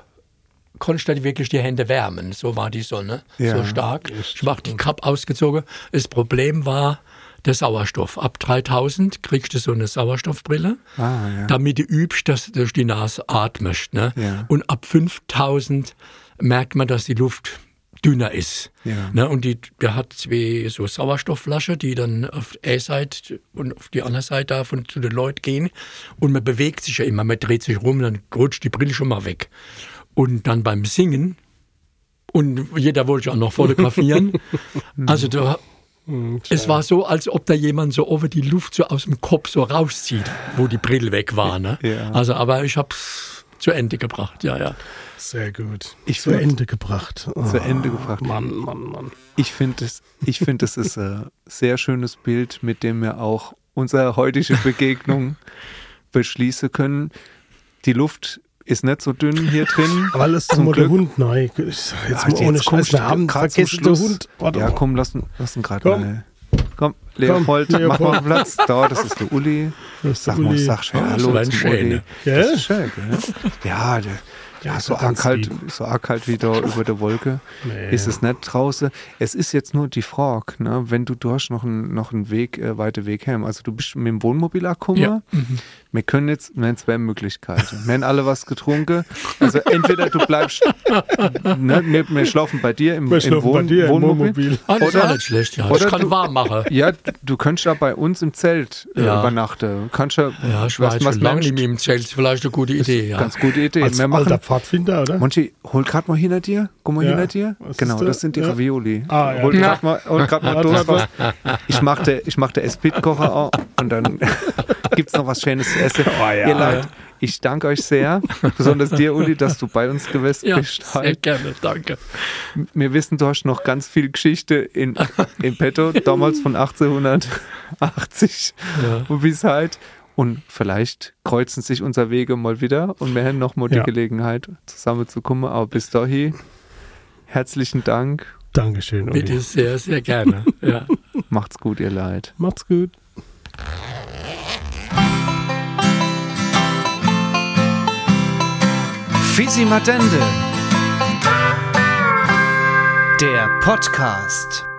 konntest du wirklich die Hände wärmen. So war die Sonne, Ja. so stark. Ich mach die Kapp ausgezogen. Das Problem war der Sauerstoff. Ab 3000 kriegst du so eine Sauerstoffbrille, Ah, ja. damit du übst, dass du durch die Nase atmest. Ne? Ja. Und ab 5000 merkt man, dass die Luft dünner ist. Ja. Ne? Und die, der hat zwei so Sauerstoffflaschen, die dann auf der Seite und auf die andere Seite davon zu den Leuten gehen. Und man bewegt sich ja immer, man dreht sich rum, dann rutscht die Brille schon mal weg. Und dann beim Singen, und jeder wollte ja auch noch fotografieren, <laughs> also da, es war so, als ob da jemand so over die Luft so aus dem Kopf so rauszieht, wo die Brille weg war. Ne? Ja. Also, aber ich hab's zu Ende gebracht, ja, ja. Sehr gut. Ich zu find- Ende gebracht. Zu Ah, Ende gebracht. Mann, Mann, Mann. Ich finde es, ich finde es ist ein sehr schönes Bild, mit dem wir auch unsere heutige Begegnung <laughs> beschließen können. Die Luft ist nicht so dünn hier drin. <laughs> Aber lass Zum mal der Glück. Hund nein. Jetzt Ja, mal ohne komm, Scheiß. Wir haben vergessen, der Schluss. Hund. Warte ja, mal. komm, lass, ihn- lass ihn gerade Komm. mal. Komm, Leopold, mach Leopold. mal Platz. Da, das ist der Uli. Das ist der Sag mal, Uli. sag schön Oh, Hallo ein zum Schöner. Uli. Gell? Das ist schön, gell? Ja, der, ja, so arg, halt, lieb. so arg halt wieder über der Wolke Nee. ist es nicht draußen. Es ist jetzt nur die Frage, ne? wenn du, du hast noch einen, noch einen Weg, äh, weiter Weg heim. Also du bist mit dem Wohnmobil angekommen. Ja. Wir können jetzt, wir haben zwei Möglichkeiten. Wir haben alle was getrunken. Also entweder du bleibst, ne, wir, wir schlafen bei dir im, im, Wohn, bei dir im Wohnmobil. Wohnmobil. Ah, das ist Oder- auch nicht schlecht, ja. Ich oder kann du- warm machen. Ja, du könntest da bei uns im Zelt äh, Ja. übernachten. Kannst ja, Ja, ich weiß du, was schon lange nicht mehr im Zelt. Ist vielleicht eine gute Idee, ja. Ganz gute Idee. Als wir machen, alter Pfadfinder, oder? Monchi, hol grad mal hinter dir. Guck mal Ja. hinter dir. Was Genau, das sind die Ja. Ravioli. Ah, ja. Hol Ja. grad mal, hol grad mal warte. Ich mach der, ich mach der Esprit-Kocher auch und dann <laughs> gibt's noch was Schönes zu essen. <laughs> Oh, ja. Ihr Leute, ich danke euch sehr, besonders dir, Uli, dass du bei uns gewesen Ja, bist. sehr gerne, danke. Wir wissen, du hast noch ganz viel Geschichte in, <laughs> in petto, damals von 1880 Ja. und bis halt. Und vielleicht kreuzen sich unsere Wege mal wieder und wir haben noch mal die Ja. Gelegenheit, zusammenzukommen. Aber bis dahin, herzlichen Dank. Dankeschön, Uli. Bitte sehr, sehr gerne. Ja. <laughs> Macht's gut, ihr Leid. Macht's gut. Fisi Madende. Der Podcast.